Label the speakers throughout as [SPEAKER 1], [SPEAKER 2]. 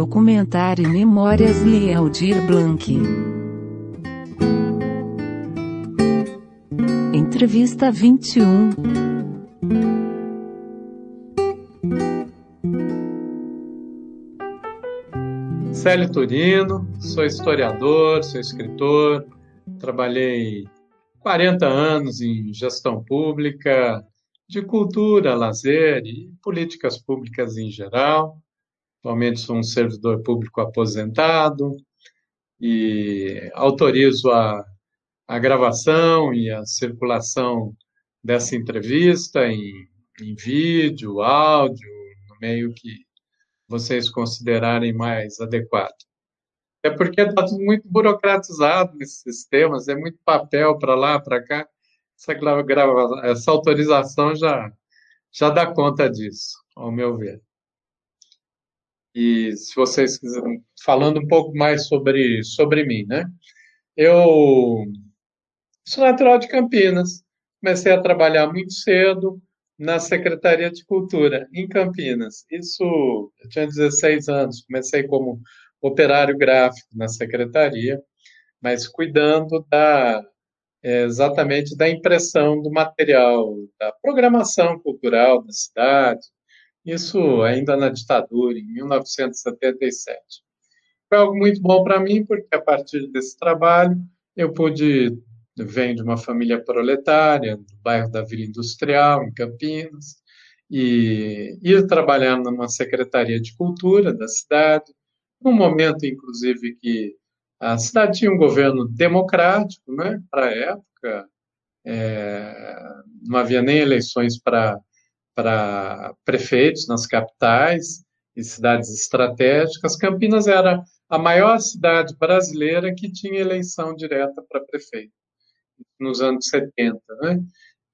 [SPEAKER 1] Documentário Memórias de Aldir Blanc. Entrevista 21.
[SPEAKER 2] Célio Turino, sou historiador, sou escritor, trabalhei 40 anos em gestão pública, de cultura, lazer e políticas públicas em geral. Atualmente sou um servidor público aposentado e autorizo a, a gravação e a circulação dessa entrevista em, em vídeo, áudio, no meio que vocês considerarem mais adequado. É porque está tudo muito burocratizado nesses sistemas, é muito papel para lá, para cá. Essa, grava, essa autorização já, já dá conta disso, ao meu ver. E se vocês quiserem, falando um pouco mais sobre, sobre mim, né? Eu sou natural de Campinas, comecei a trabalhar muito cedo na Secretaria de Cultura, em Campinas. Isso, eu tinha 16 anos, comecei como operário gráfico na secretaria, mas cuidando da é, exatamente da impressão do material, da programação cultural da cidade, isso ainda na ditadura, em 1977. Foi algo muito bom para mim, porque a partir desse trabalho eu pude, venho de uma família proletária, do bairro da Vila Industrial, em Campinas, e ir trabalhar numa secretaria de cultura da cidade, num momento, inclusive, que a cidade tinha um governo democrático, né, para a época, é, não havia nem eleições para para prefeitos nas capitais e cidades estratégicas. Campinas era a maior cidade brasileira que tinha eleição direta para prefeito, nos anos 70, né?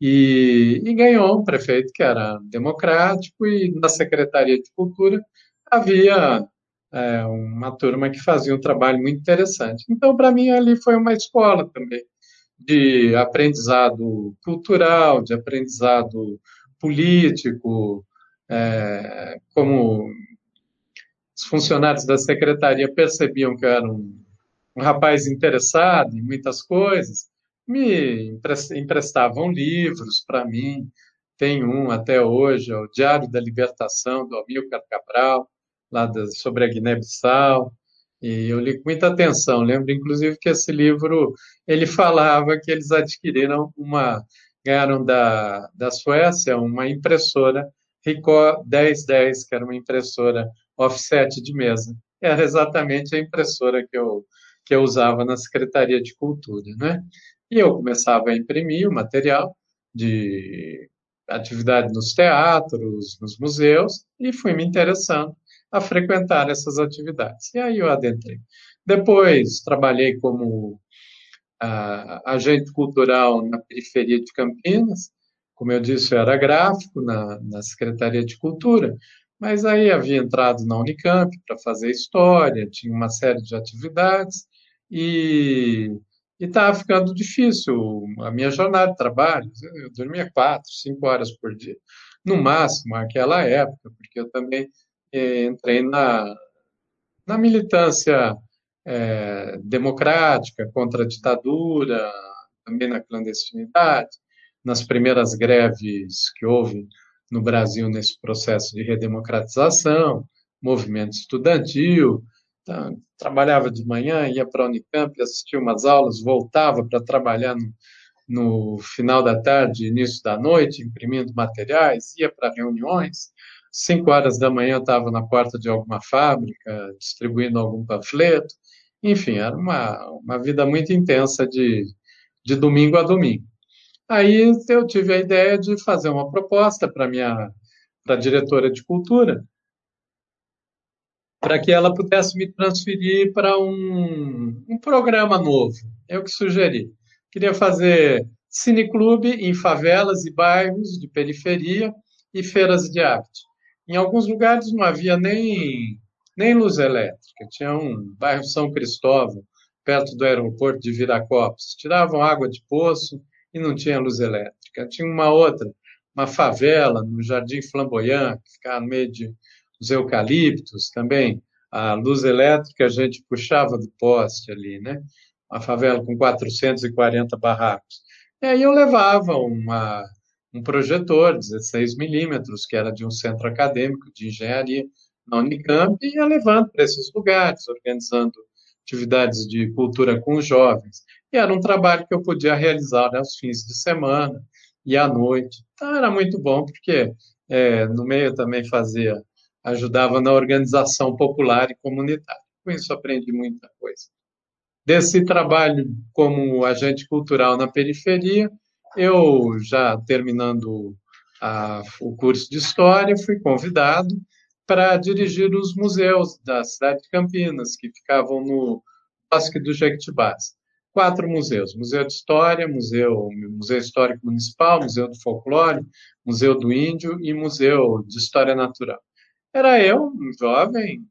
[SPEAKER 2] E, e, ganhou um prefeito que era democrático, e na Secretaria de Cultura havia é, uma turma que fazia um trabalho muito interessante. Então, para mim, ali foi uma escola também de aprendizado cultural, de aprendizado político, é, como os funcionários da secretaria percebiam que eu era um, um rapaz interessado em muitas coisas, me emprestavam livros para mim. Tem um até hoje, é o Diário da Libertação, do Amilcar Cabral, lá da, sobre a Guiné-Bissau, e eu li com muita atenção. Lembro, inclusive, que esse livro ele falava que eles adquiriram uma ganharam da, da Suécia uma impressora Ricoh 1010, que era uma impressora offset de mesa. Era exatamente a impressora que eu, que eu usava na Secretaria de Cultura. Né? E eu começava a imprimir o material de atividade nos teatros, nos museus, e fui me interessando a frequentar essas atividades. E aí eu adentrei. Depois trabalhei como agente cultural na periferia de Campinas. Como eu disse, eu era gráfico na, na Secretaria de Cultura, mas aí havia entrado na Unicamp para fazer história, tinha uma série de atividades e estava ficando difícil a minha jornada de trabalho. Eu dormia quatro, cinco horas por dia, no máximo, naquela época, porque eu também eh, entrei na, na militância é, democrática, contra a ditadura, também na clandestinidade, nas primeiras greves que houve no Brasil nesse processo de redemocratização, movimento estudantil. Então, trabalhava de manhã, ia para a Unicamp, assistia umas aulas, voltava para trabalhar no, no final da tarde, início da noite, imprimindo materiais, ia para reuniões. Cinco horas da manhã estava na porta de alguma fábrica, distribuindo algum panfleto. Enfim, era uma, uma vida muito intensa de, de domingo a domingo. Aí eu tive a ideia de fazer uma proposta para minha para a diretora de cultura, para que ela pudesse me transferir para um, um programa novo. Eu que sugeri. Queria fazer cineclube em favelas e bairros de periferia e feiras de arte. Em alguns lugares não havia nem nem luz elétrica. Tinha um bairro São Cristóvão, perto do aeroporto de Viracopos. Tiravam água de poço e não tinha luz elétrica. Tinha uma outra, uma favela no Jardim Flamboyant, que ficava no meio de os eucaliptos também. a luz elétrica a gente puxava do poste ali, né? Uma favela com 440 barracos. E aí eu levava uma, um projetor 16 milímetros, que era de um centro acadêmico de engenharia na Unicamp, e ia levando para esses lugares, organizando atividades de cultura com os jovens. E era um trabalho que eu podia realizar aos fins de semana e à noite. Então era muito bom, porque é, no meio também fazia, ajudava na organização popular e comunitária. Com isso aprendi muita coisa. Desse trabalho como agente cultural na periferia, eu já terminando a, o curso de História, fui convidado para dirigir os museus da cidade de Campinas, que ficavam no Bosque do Jequitibás. Quatro museus: Museu de História, Museu, Museu Histórico Municipal, Museu do Folclore, Museu do Índio e Museu de História Natural. Era eu, um jovem,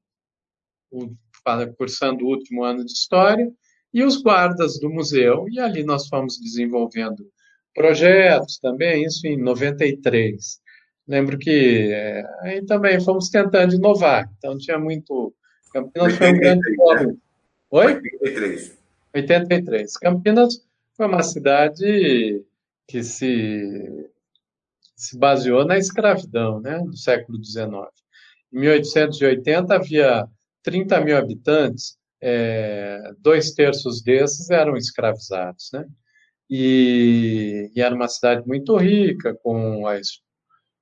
[SPEAKER 2] cursando o último ano de História, e os guardas do museu, e ali nós fomos desenvolvendo projetos também, isso em 93. Lembro que é, aí também fomos tentando inovar. Então tinha muito. Campinas 83, foi um grande polo. Né? Oi? 83. 83. Campinas foi uma cidade que se, se baseou na escravidão, né, do século XIX. Em 1880 havia 30 mil habitantes, é, dois terços desses eram escravizados, né? E, e, era uma cidade muito rica, com a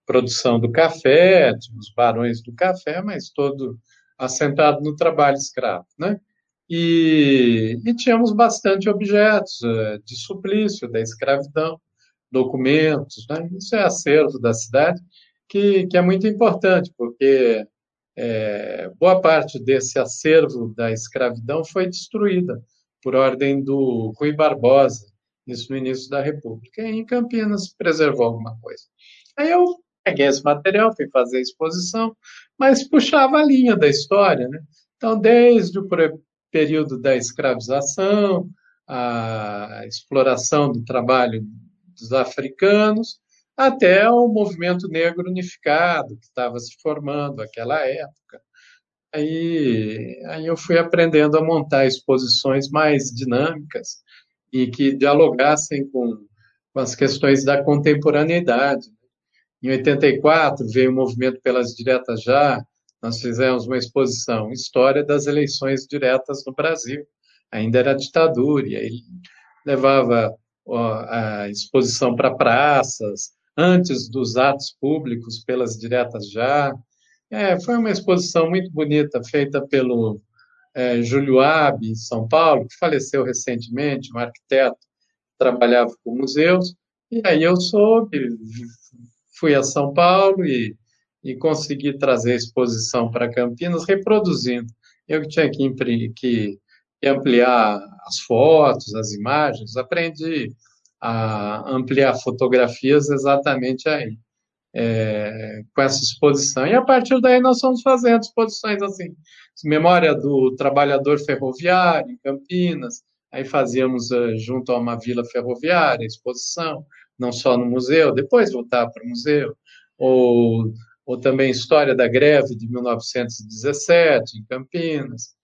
[SPEAKER 2] produção do café, os barões do café, mas todo assentado no trabalho escravo, né? E, e tínhamos bastante objetos uh, de suplício, da escravidão, documentos, né? Isso é acervo da cidade, que, que é muito importante, porque é, boa parte desse acervo da escravidão foi destruída por ordem do Rui Barbosa, isso no início da República. E em Campinas preservou alguma coisa. Aí eu peguei esse material, fui fazer a exposição, mas puxava a linha da história, né? Então, desde o período da escravização, a exploração do trabalho dos africanos, até o movimento negro unificado que estava se formando naquela época. Aí, aí eu fui aprendendo a montar exposições mais dinâmicas e que dialogassem com, com as questões da contemporaneidade. Em 84 veio o movimento pelas diretas já, nós fizemos uma exposição História das eleições diretas no Brasil. Ainda era ditadura, e aí levava a exposição para praças, antes dos atos públicos pelas diretas já. É, foi uma exposição muito bonita, feita pelo é, Júlio Abe, em São Paulo, que faleceu recentemente, um arquiteto trabalhava com museus. E aí eu soube, fui a São Paulo e, e consegui trazer a exposição para Campinas, reproduzindo. Eu que tinha que, que, que ampliar as fotos, as imagens, aprendi a ampliar fotografias exatamente aí, é, com essa exposição. E a partir daí nós fomos fazendo exposições assim, memória do trabalhador ferroviário em Campinas, aí fazíamos uh, junto a uma vila ferroviária, exposição, não só no museu, depois voltar para o museu, ou, ou também História da Greve de 1917, em Campinas.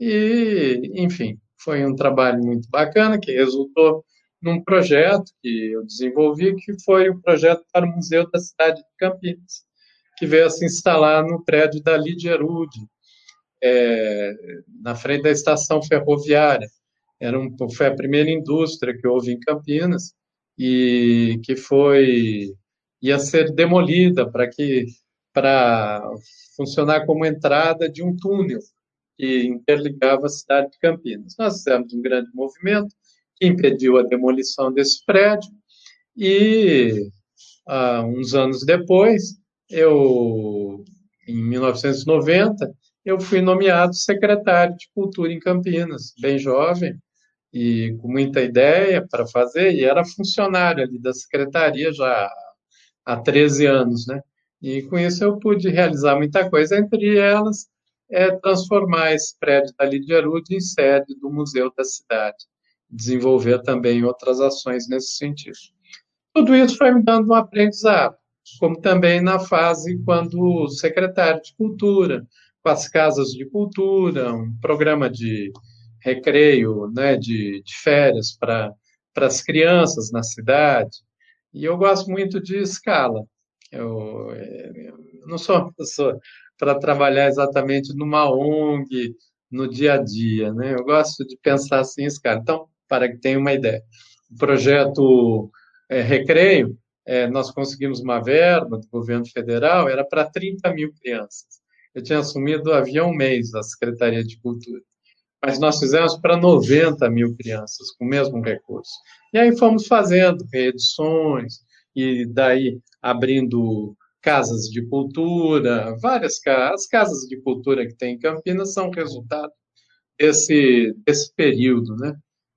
[SPEAKER 2] E, enfim, foi um trabalho muito bacana que resultou num projeto que eu desenvolvi, que foi o projeto para o Museu da Cidade de Campinas, que veio a se instalar no prédio da Lídia Rude, é, na frente da estação ferroviária. Era um, foi a primeira indústria que houve em Campinas, e que foi ia ser demolida para que para funcionar como entrada de um túnel que interligava a cidade de Campinas. Nós fizemos um grande movimento que impediu a demolição desse prédio e ah, uns anos depois, eu em 1990, eu fui nomeado secretário de Cultura em Campinas, bem jovem, e com muita ideia para fazer, e era funcionário ali da secretaria já há 13 anos, né? E com isso eu pude realizar muita coisa, entre elas é transformar esse prédio da Lídia Arud em sede do Museu da Cidade, desenvolver também outras ações nesse sentido. Tudo isso foi me dando um aprendizado, como também na fase quando secretário de Cultura, com as casas de cultura, um programa de recreio, né, de, de férias para as crianças na cidade. E eu gosto muito de escala. Eu, eu não sou uma pessoa para trabalhar exatamente numa ONG, no dia a dia, né? Eu gosto de pensar assim, escala. Então, para que tenha uma ideia, o projeto é, Recreio, é, nós conseguimos uma verba do governo federal, era para 30 mil crianças. Eu tinha assumido havia um mês a Secretaria de Cultura. Mas nós fizemos para 90 mil crianças, com o mesmo recurso. E aí fomos fazendo reedições, e daí abrindo casas de cultura, várias casas. As casas de cultura que tem em Campinas são resultado desse, desse período, né?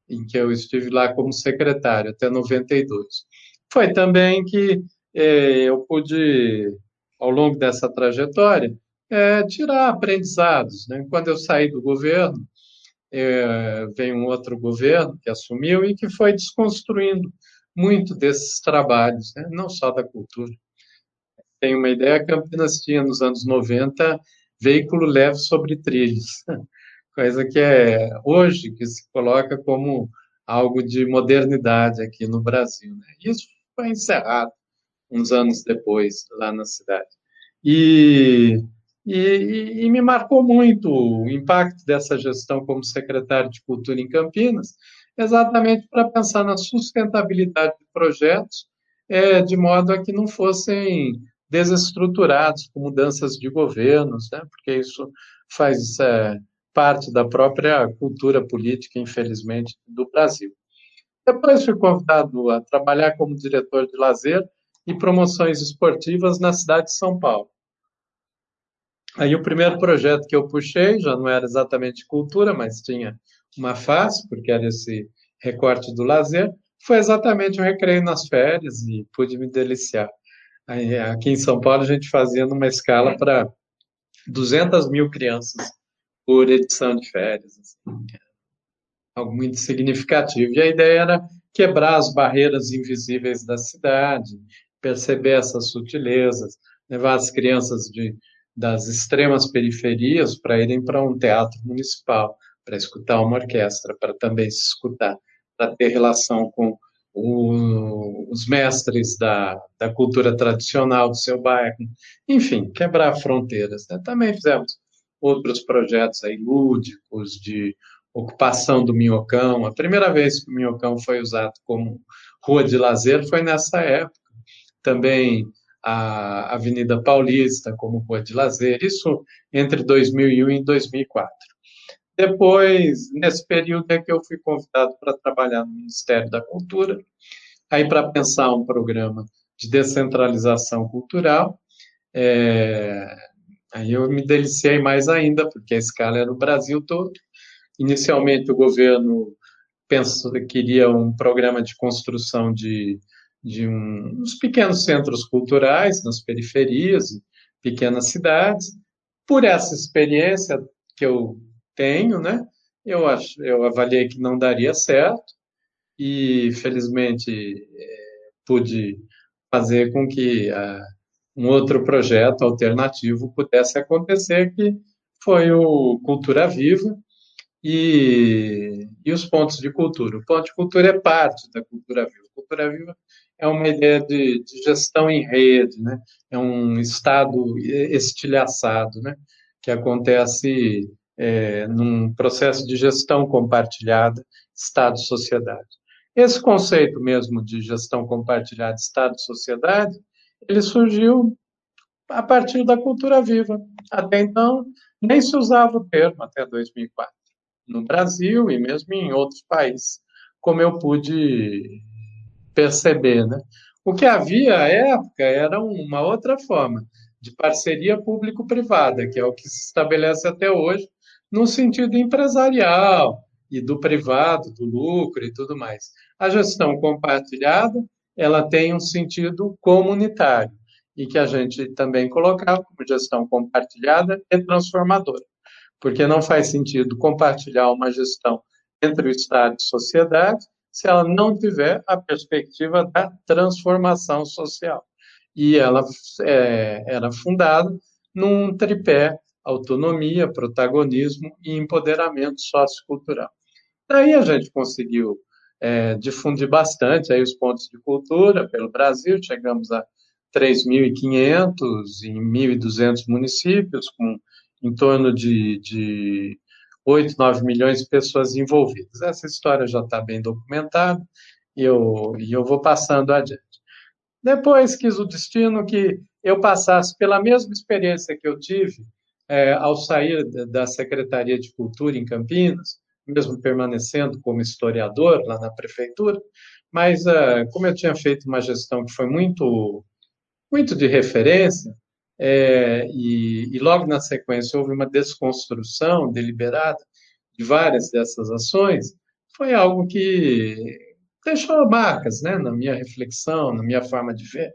[SPEAKER 2] Em que eu estive lá como secretário, até 92. Foi também que eh, eu pude, ao longo dessa trajetória, é, tirar aprendizados. Né? Quando eu saí do governo, é, veio um outro governo que assumiu e que foi desconstruindo muito desses trabalhos, né? não só da cultura. Tem uma ideia, Campinas tinha nos anos 90 veículo leve sobre trilhos, coisa que é hoje que se coloca como algo de modernidade aqui no Brasil. Né? Isso foi encerrado uns anos depois lá na cidade. E e, e, e, me marcou muito o impacto dessa gestão como secretário de Cultura em Campinas, exatamente para pensar na sustentabilidade de projetos, é, de modo a que não fossem desestruturados com mudanças de governos, né, porque isso faz é, parte da própria cultura política, infelizmente, do Brasil. Depois fui convidado a trabalhar como diretor de lazer e promoções esportivas na cidade de São Paulo. Aí o primeiro projeto que eu puxei já não era exatamente cultura, mas tinha uma face, porque era esse recorte do lazer, foi exatamente o recreio nas férias e pude me deliciar. Aí, aqui em São Paulo a gente fazia numa escala para 200 mil crianças por edição de férias. Assim, algo muito significativo. E a ideia era quebrar as barreiras invisíveis da cidade, perceber essas sutilezas, levar as crianças de das extremas periferias para irem para um teatro municipal, para escutar uma orquestra, para também se escutar, para ter relação com o, os mestres da, da cultura tradicional do seu bairro, enfim, quebrar fronteiras. Né? Também fizemos outros projetos aí lúdicos de ocupação do Minhocão. A primeira vez que o Minhocão foi usado como rua de lazer foi nessa época. Também a Avenida Paulista como rua de lazer, isso entre 2001 e 2004. Depois, nesse período é que eu fui convidado para trabalhar no Ministério da Cultura, aí para pensar um programa de descentralização cultural, é, aí eu me deliciei mais ainda, porque a escala era o Brasil todo. Inicialmente, o governo pensou, queria um programa de construção de de um, uns pequenos centros culturais nas periferias, pequenas cidades. Por essa experiência que eu tenho, né, eu acho, eu avaliei que não daria certo e felizmente é, pude fazer com que uh, um outro projeto alternativo pudesse acontecer, que foi o Cultura Viva e, e os pontos de cultura. O ponto de cultura é parte da Cultura Viva. Cultura Viva é uma ideia de, de, gestão em rede, né? é um estado estilhaçado, né? que acontece é, num processo de gestão compartilhada, Estado-sociedade. Esse conceito mesmo de gestão compartilhada, Estado-sociedade, ele surgiu a partir da cultura viva. Até então, nem se usava o termo, até 2004, no Brasil e mesmo em outros países, como eu pude perceber, né? O que havia à época era uma outra forma de parceria público-privada, que é o que se estabelece até hoje, no sentido empresarial e do privado, do lucro e tudo mais. A gestão compartilhada, ela tem um sentido comunitário e que a gente também colocava como gestão compartilhada e transformadora, porque não faz sentido compartilhar uma gestão entre o Estado e sociedade se ela não tiver a perspectiva da transformação social. E ela é, era fundada num tripé autonomia, protagonismo e empoderamento sociocultural. Daí a gente conseguiu é, difundir bastante aí os pontos de cultura pelo Brasil, chegamos a 3.500 em 1.200 municípios, com em torno de, de 8, 9 milhões de pessoas envolvidas. Essa história já está bem documentada e eu, e eu vou passando adiante. Depois quis o destino que eu passasse pela mesma experiência que eu tive é, ao sair da Secretaria de Cultura em Campinas, mesmo permanecendo como historiador lá na prefeitura, mas é, como eu tinha feito uma gestão que foi muito, muito de referência, é, e, e, logo na sequência houve uma desconstrução deliberada de várias dessas ações, foi algo que deixou marcas né, na minha reflexão, na minha forma de ver.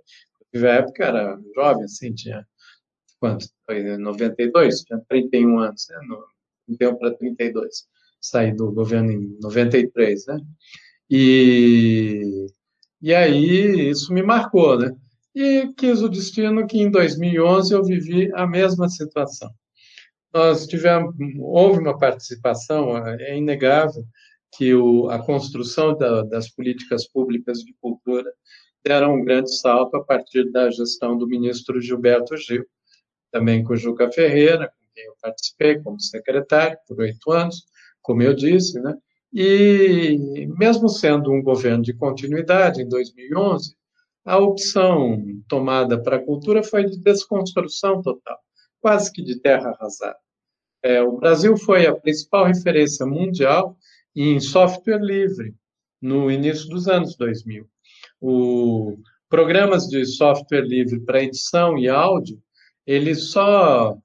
[SPEAKER 2] Na época era jovem, assim, tinha quanto? Foi 92, tinha 31 anos, né? No, 31 para 32. Saí do governo em 93, né? E, e aí isso me marcou, né? E quis o destino que em 2011 eu vivi a mesma situação. Nós tivemos, houve uma participação, é inegável, que o, a construção da, das políticas públicas de cultura deram um grande salto a partir da gestão do ministro Gilberto Gil, também com Juca Ferreira, com quem eu participei como secretário por oito anos, como eu disse, né? E mesmo sendo um governo de continuidade em 2011, a opção tomada para a cultura foi de desconstrução total, quase que de terra arrasada. É, o Brasil foi a principal referência mundial em software livre no início dos anos 2000. O programas de software livre para edição e áudio, eles só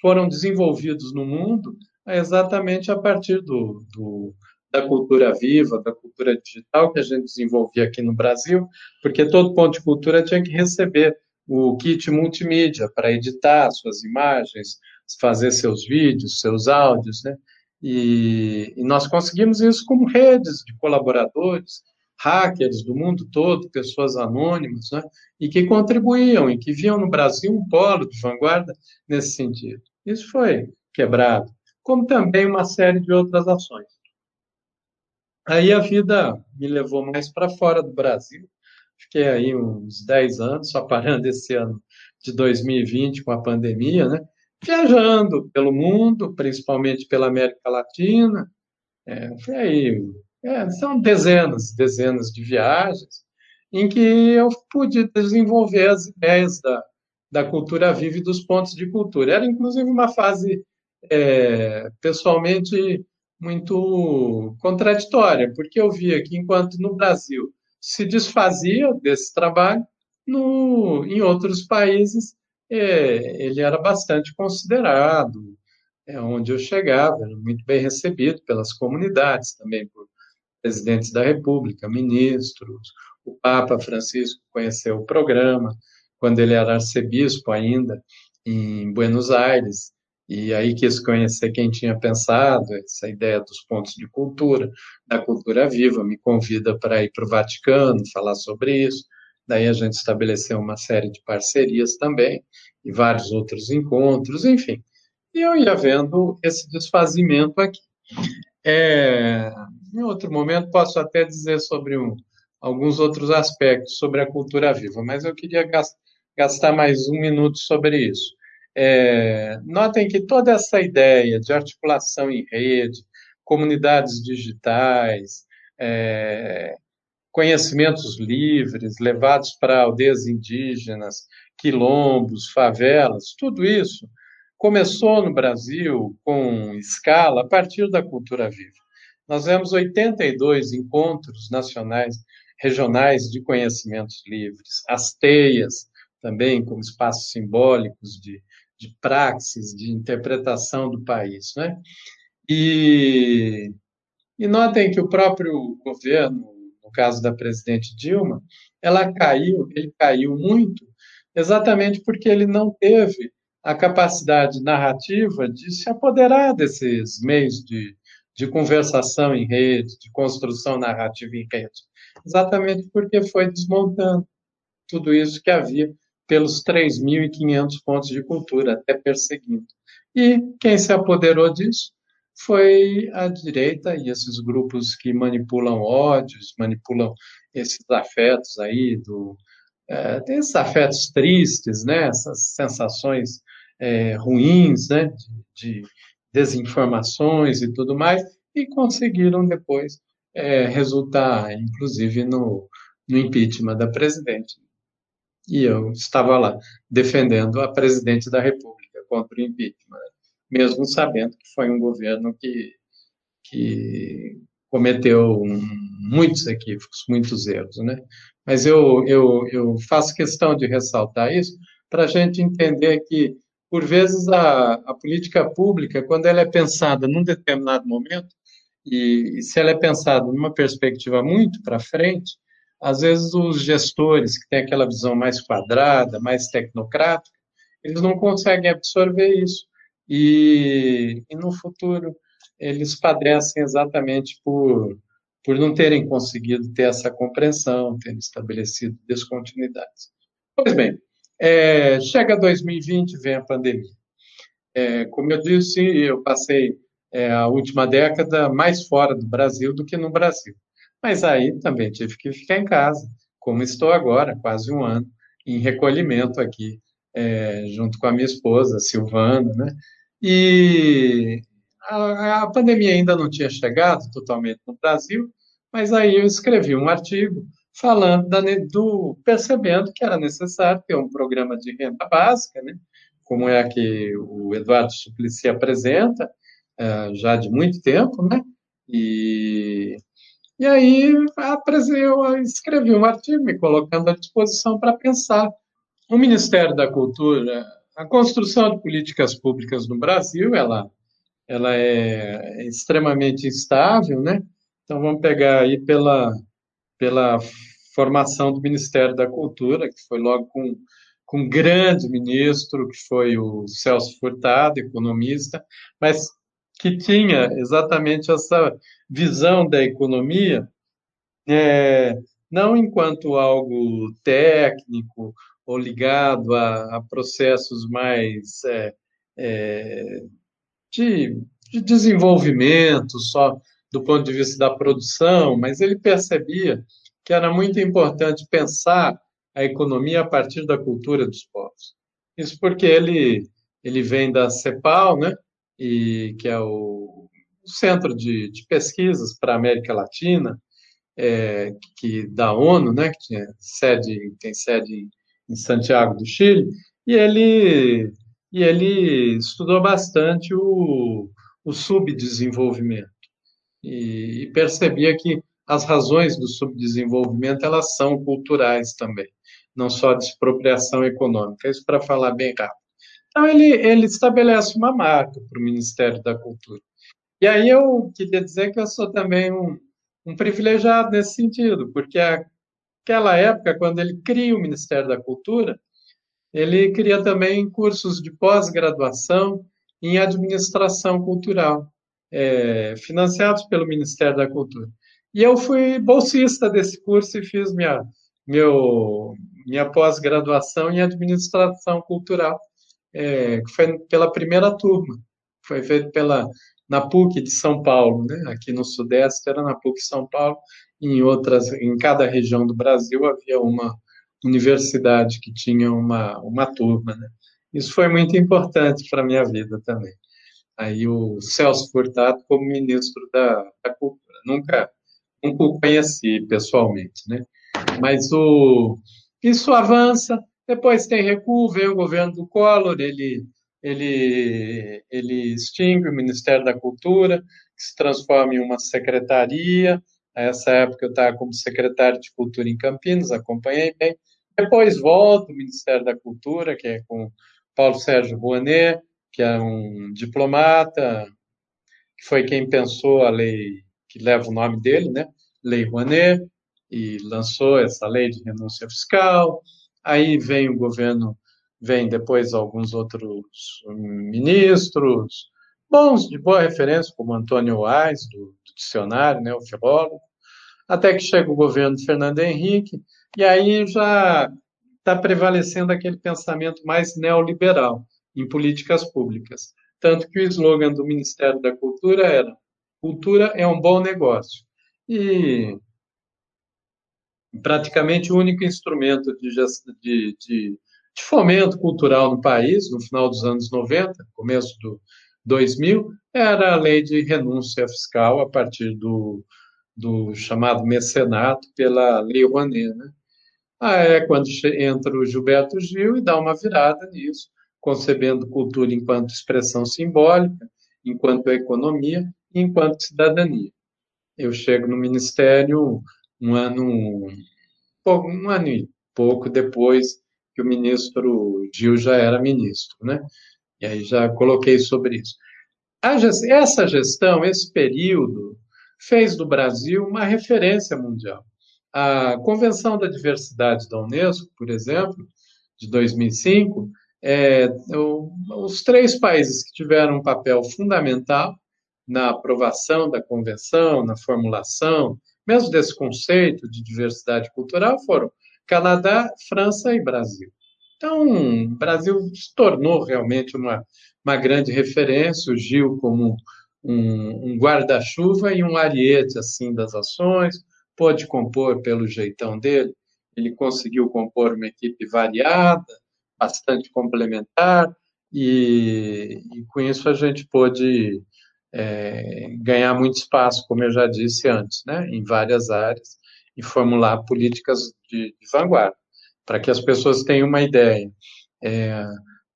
[SPEAKER 2] foram desenvolvidos no mundo exatamente a partir do, do, da cultura viva, da cultura digital que a gente desenvolvia aqui no Brasil, porque todo ponto de cultura tinha que receber o kit multimídia para editar suas imagens, fazer seus vídeos, seus áudios, né? E, e nós conseguimos isso com redes de colaboradores, hackers do mundo todo, pessoas anônimas, né? e que contribuíam e que viam no Brasil um polo de vanguarda nesse sentido. Isso foi quebrado, como também uma série de outras ações. Aí a vida me levou mais para fora do Brasil. Fiquei aí uns 10 anos, só parando esse ano de 2020 com a pandemia, né? viajando pelo mundo, principalmente pela América Latina. É, foi aí, é, são dezenas, dezenas de viagens em que eu pude desenvolver as ideias da, da cultura viva e dos pontos de cultura. Era, inclusive, uma fase, é, pessoalmente, muito contraditória, porque eu via que, enquanto no Brasil se desfazia desse trabalho, no, em outros países é, ele era bastante considerado, é, onde eu chegava, era muito bem recebido pelas comunidades, também por presidentes da República, ministros, o Papa Francisco conheceu o programa, quando ele era arcebispo ainda, em Buenos Aires, e aí quis conhecer quem tinha pensado essa ideia dos pontos de cultura, da cultura viva, me convida para ir para o Vaticano, falar sobre isso. Daí a gente estabeleceu uma série de parcerias também, e vários outros encontros, enfim. E eu ia vendo esse desfazimento aqui. É, em outro momento, posso até dizer sobre um, alguns outros aspectos sobre a cultura viva, mas eu queria gastar mais um minuto sobre isso. É, notem que toda essa ideia de articulação em rede, comunidades digitais, é, conhecimentos livres levados para aldeias indígenas, quilombos, favelas, tudo isso começou no Brasil com escala a partir da cultura viva. Nós vemos 82 encontros nacionais, regionais de conhecimentos livres, as teias também como espaços simbólicos de de praxis, de interpretação do país. Né? E, e notem que o próprio governo, no caso da presidente Dilma, ela caiu, ele caiu muito, exatamente porque ele não teve a capacidade narrativa de se apoderar desses meios de, de conversação em rede, de construção narrativa em rede. Exatamente porque foi desmontando tudo isso que havia pelos 3.500 pontos de cultura, até perseguindo. E quem se apoderou disso foi a direita e esses grupos que manipulam ódios, manipulam esses afetos aí, do, é, esses afetos tristes, né? essas sensações é, ruins né? de, de, desinformações e tudo mais, e conseguiram depois é, resultar, inclusive, no, no impeachment da presidente. E eu estava lá defendendo a presidente da República contra o impeachment, mesmo sabendo que foi um governo que, que cometeu muitos equívocos, muitos erros, né? Mas eu, eu, eu faço questão de ressaltar isso para a gente entender que, por vezes, a, a política pública, quando ela é pensada num determinado momento, e, e se ela é pensada numa perspectiva muito para frente, às vezes os gestores que têm aquela visão mais quadrada, mais tecnocrática, eles não conseguem absorver isso. E, e no futuro eles padecem exatamente por, por não terem conseguido ter essa compreensão, terem estabelecido descontinuidades. Pois bem, é, chega 2020, vem a pandemia. É, como eu disse, eu passei é, a última década mais fora do Brasil do que no Brasil. Mas aí também tive que ficar em casa, como estou agora, quase um ano, em recolhimento aqui, é, junto com a minha esposa, Silvana, né? E a, a pandemia ainda não tinha chegado totalmente no Brasil, mas aí eu escrevi um artigo falando da, do percebendo que era necessário ter um programa de renda básica, né? Como é que o Eduardo Suplicy apresenta é, já de muito tempo, né? E e aí eu escrevi um artigo me colocando à disposição para pensar o Ministério da Cultura, a construção de políticas públicas no Brasil, ela, ela é extremamente instável, né? Então vamos pegar aí pela, pela formação do Ministério da Cultura, que foi logo com, com um grande ministro, que foi o Celso Furtado, economista, mas que tinha exatamente essa visão da economia, é, não enquanto algo técnico ou ligado a, a processos mais é, é, de, de desenvolvimento, só do ponto de vista da produção, mas ele percebia que era muito importante pensar a economia a partir da cultura dos povos. Isso porque ele, ele vem da CEPAL, né? E que é o centro de, de pesquisas para a América Latina, é, que da ONU, né, que tinha sede, tem sede em Santiago do Chile, e ele e ele estudou bastante o, o subdesenvolvimento e, e percebia que as razões do subdesenvolvimento elas são culturais também, não só de expropriação econômica. Isso para falar bem rápido. Então, ele, ele estabelece uma marca para o Ministério da Cultura. E aí eu queria dizer que eu sou também um, um privilegiado nesse sentido, porque aquela época, quando ele cria o Ministério da Cultura, ele cria também cursos de pós-graduação em administração cultural, é, financiados pelo Ministério da Cultura. E eu fui bolsista desse curso e fiz minha, minha pós-graduação em administração cultural é, que foi pela primeira turma, foi feito pela na PUC de São Paulo, né? Aqui no Sudeste era na PUC São Paulo, em outras, em cada região do Brasil havia uma universidade que tinha uma uma turma, né? Isso foi muito importante para minha vida também. Aí o Celso Furtado como ministro da, da Cultura, nunca nunca o conheci pessoalmente, né? Mas o isso avança, depois tem recuo, vem o governo do Collor, ele, ele, ele extingue o Ministério da Cultura, que se transforma em uma secretaria. Nessa época eu estava como secretário de Cultura em Campinas, acompanhei bem. Depois volta o Ministério da Cultura, que é com Paulo Sérgio Rouanet, que é um diplomata, que foi quem pensou a lei que leva o nome dele, né? Lei Rouanet, e lançou essa lei de renúncia fiscal. Aí vem o governo, vem depois alguns outros ministros, bons, de boa referência, como Antônio Wise, do, do dicionário, né, o filólogo, até que chega o governo Fernando Henrique, e aí já está prevalecendo aquele pensamento mais neoliberal em políticas públicas. tanto que o slogan do Ministério da Cultura era Cultura é um bom negócio. E praticamente o único instrumento de, de, de, de, fomento cultural no país, no final dos anos 90, começo do 2000, era a lei de renúncia fiscal a partir do, do chamado mecenato pela Lei Rouanet. Né? Ah, é quando entra o Gilberto Gil e dá uma virada nisso, concebendo cultura enquanto expressão simbólica, enquanto economia enquanto cidadania. Eu chego no Ministério um ano, um ano e pouco depois que o ministro Gil já era ministro, né? E aí já coloquei sobre isso. essa gestão, esse período, fez do Brasil uma referência mundial. A Convenção da Diversidade da Unesco, por exemplo, de 2005, é, os três países que tiveram um papel fundamental na aprovação da convenção, na formulação, mesmo desse conceito de diversidade cultural, foram Canadá, França e Brasil. Então, o Brasil se tornou realmente uma, uma grande referência, Gil como um, um guarda-chuva e um ariete assim das ações, pôde compor pelo jeitão dele, ele conseguiu compor uma equipe variada, bastante complementar, e, e com isso a gente pôde é, ganhar muito espaço, como eu já disse antes, né, em várias áreas, e formular políticas de, de vanguarda, para que as pessoas tenham uma ideia. É,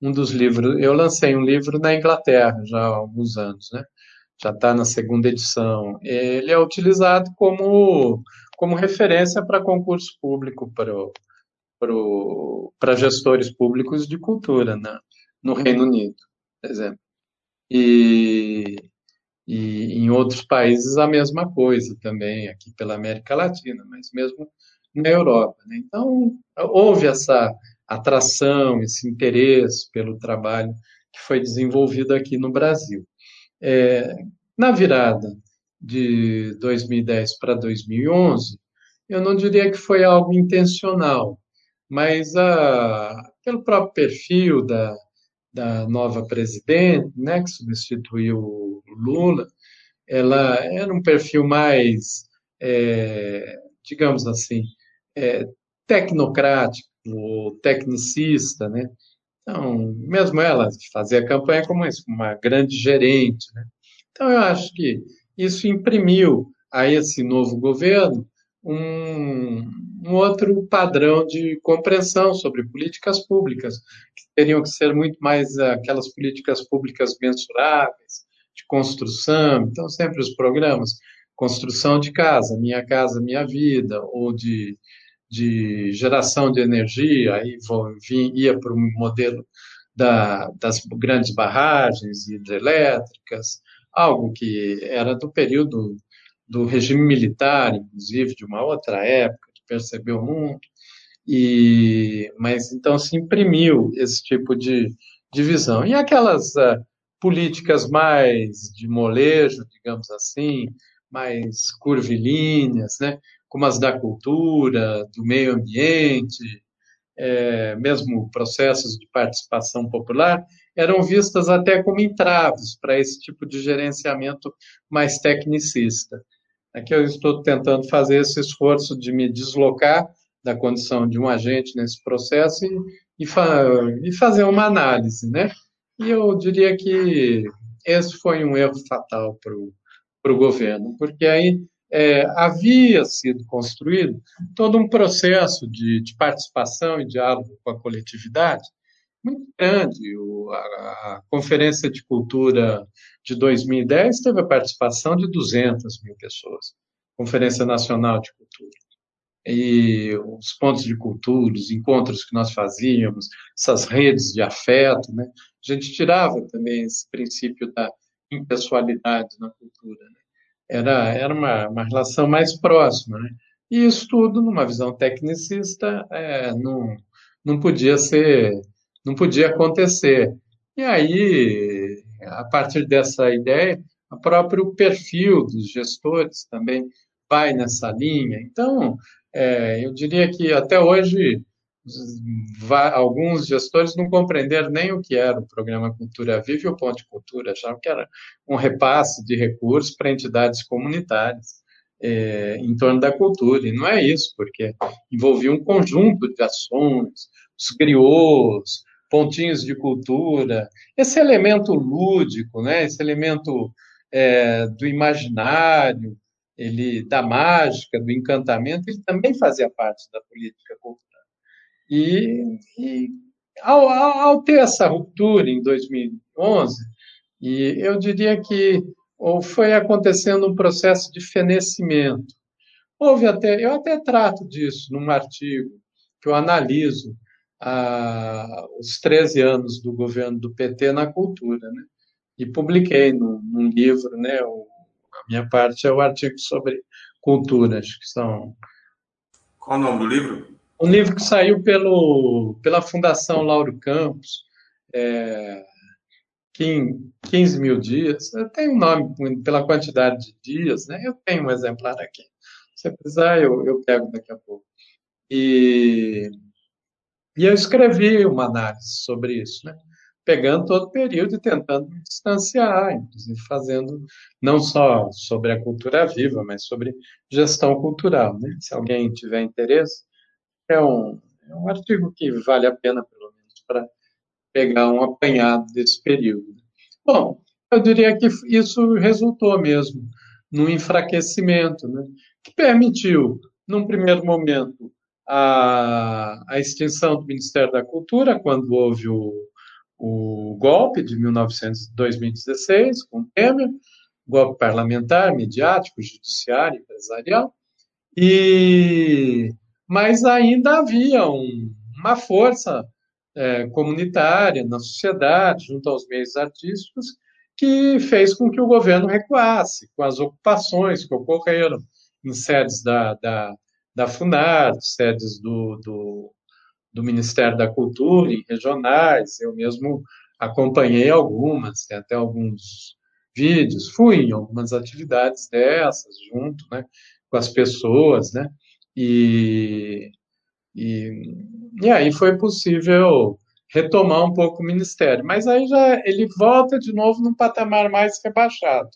[SPEAKER 2] um dos livros, eu lancei um livro na Inglaterra já há alguns anos, né? Já está na segunda edição. Ele é utilizado como, como referência para concurso público, para, gestores públicos de cultura né? no Reino Unido, por exemplo. E, e em outros países a mesma coisa também, aqui pela América Latina, mas mesmo na Europa. Né? Então, houve essa atração, esse interesse pelo trabalho que foi desenvolvido aqui no Brasil. É, na virada de 2010 para 2011, eu não diria que foi algo intencional, mas a, pelo próprio perfil da, da nova presidente, né, que substituiu o Lula, ela era um perfil mais, é, digamos assim, é, tecnocrático, tecnicista, né? Então, mesmo ela fazia campanha como isso, uma grande gerente, né? Então, eu acho que isso imprimiu a esse novo governo um, um outro padrão de compreensão sobre políticas públicas, que teriam que ser muito mais aquelas políticas públicas mensuráveis, de construção. Então, sempre os programas, construção de casa, Minha Casa Minha Vida, ou de, de geração de energia, aí vim, ia para o modelo da, das grandes barragens hidrelétricas, algo que era do período do regime militar, inclusive, de uma outra época, que percebeu o mundo, e, mas então se imprimiu esse tipo de divisão. E aquelas uh, políticas mais de molejo, digamos assim, mais curvilíneas, né, como as da cultura, do meio ambiente, é, mesmo processos de participação popular, eram vistas até como entraves para esse tipo de gerenciamento mais tecnicista. Aqui eu estou tentando fazer esse esforço de me deslocar da condição de um agente nesse processo e, e, fa e fazer uma análise, né? E eu diria que esse foi um erro fatal para o governo, porque aí é, havia sido construído todo um processo de, de, participação e diálogo com a coletividade muito grande. O, a, a, Conferência de Cultura de 2010 teve a participação de 200 mil pessoas, Conferência Nacional de Cultura. E os pontos de cultura, os encontros que nós fazíamos, essas redes de afeto, né? a gente tirava também esse princípio da impessoalidade na cultura. Né? Era, era uma, uma relação mais próxima. Né? E isso tudo, numa visão tecnicista, é, não, não podia ser não podia acontecer. E aí, a partir dessa ideia, o próprio perfil dos gestores também vai nessa linha. Então, é, eu diria que até hoje alguns gestores não compreenderam nem o que era o programa Cultura Viva e o Ponte Cultura, achavam que era um repasse de recursos para entidades comunitárias é, em torno da cultura, e não é isso, porque envolvia um conjunto de ações, os griots, pontinhos de cultura, esse elemento lúdico, né, esse elemento é, do imaginário, ele da mágica, do encantamento, ele também fazia parte da política cultural. E, e ao, ao, ter essa ruptura em 2011, e eu diria que ou foi acontecendo um processo de fenecimento. Houve até, eu até trato disso num artigo que eu analiso ah, os 13 anos do governo do PT na cultura, né? E publiquei num, num livro, né? O, a minha parte é o artigo sobre cultura, acho que são.
[SPEAKER 3] Qual o nome do livro?
[SPEAKER 2] Um livro que saiu pelo, pela Fundação Lauro Campos, é, 15 mil dias. Tem um nome pela quantidade de dias, né? Eu tenho um exemplar aqui. Se precisar, eu, eu pego daqui a pouco. E, e eu escrevi uma análise sobre isso, né? Pegando todo o período e tentando distanciar, inclusive fazendo não só sobre a cultura viva, mas sobre gestão cultural, né? Se alguém tiver interesse, é um, é um artigo que vale a pena, pelo menos, para pegar um apanhado desse período. Bom, eu diria que isso resultou mesmo num enfraquecimento, né, que permitiu, num primeiro momento, a, a extinção do Ministério da Cultura, quando houve o, o golpe de 1900, 2016, com Temer, golpe parlamentar, midiático, judiciário, empresarial, e mas ainda havia um, uma força é, comunitária na sociedade, junto aos meios artísticos, que fez com que o governo recuasse com as ocupações que ocorreram em sedes da, da, da FUNAR, sedes do, do, do Ministério da Cultura, em regionais. Eu mesmo acompanhei algumas, tem até alguns vídeos, fui em algumas atividades dessas, junto né, com as pessoas, né? E, e, e aí foi possível retomar um pouco o ministério. Mas aí já ele volta de novo num patamar mais rebaixado.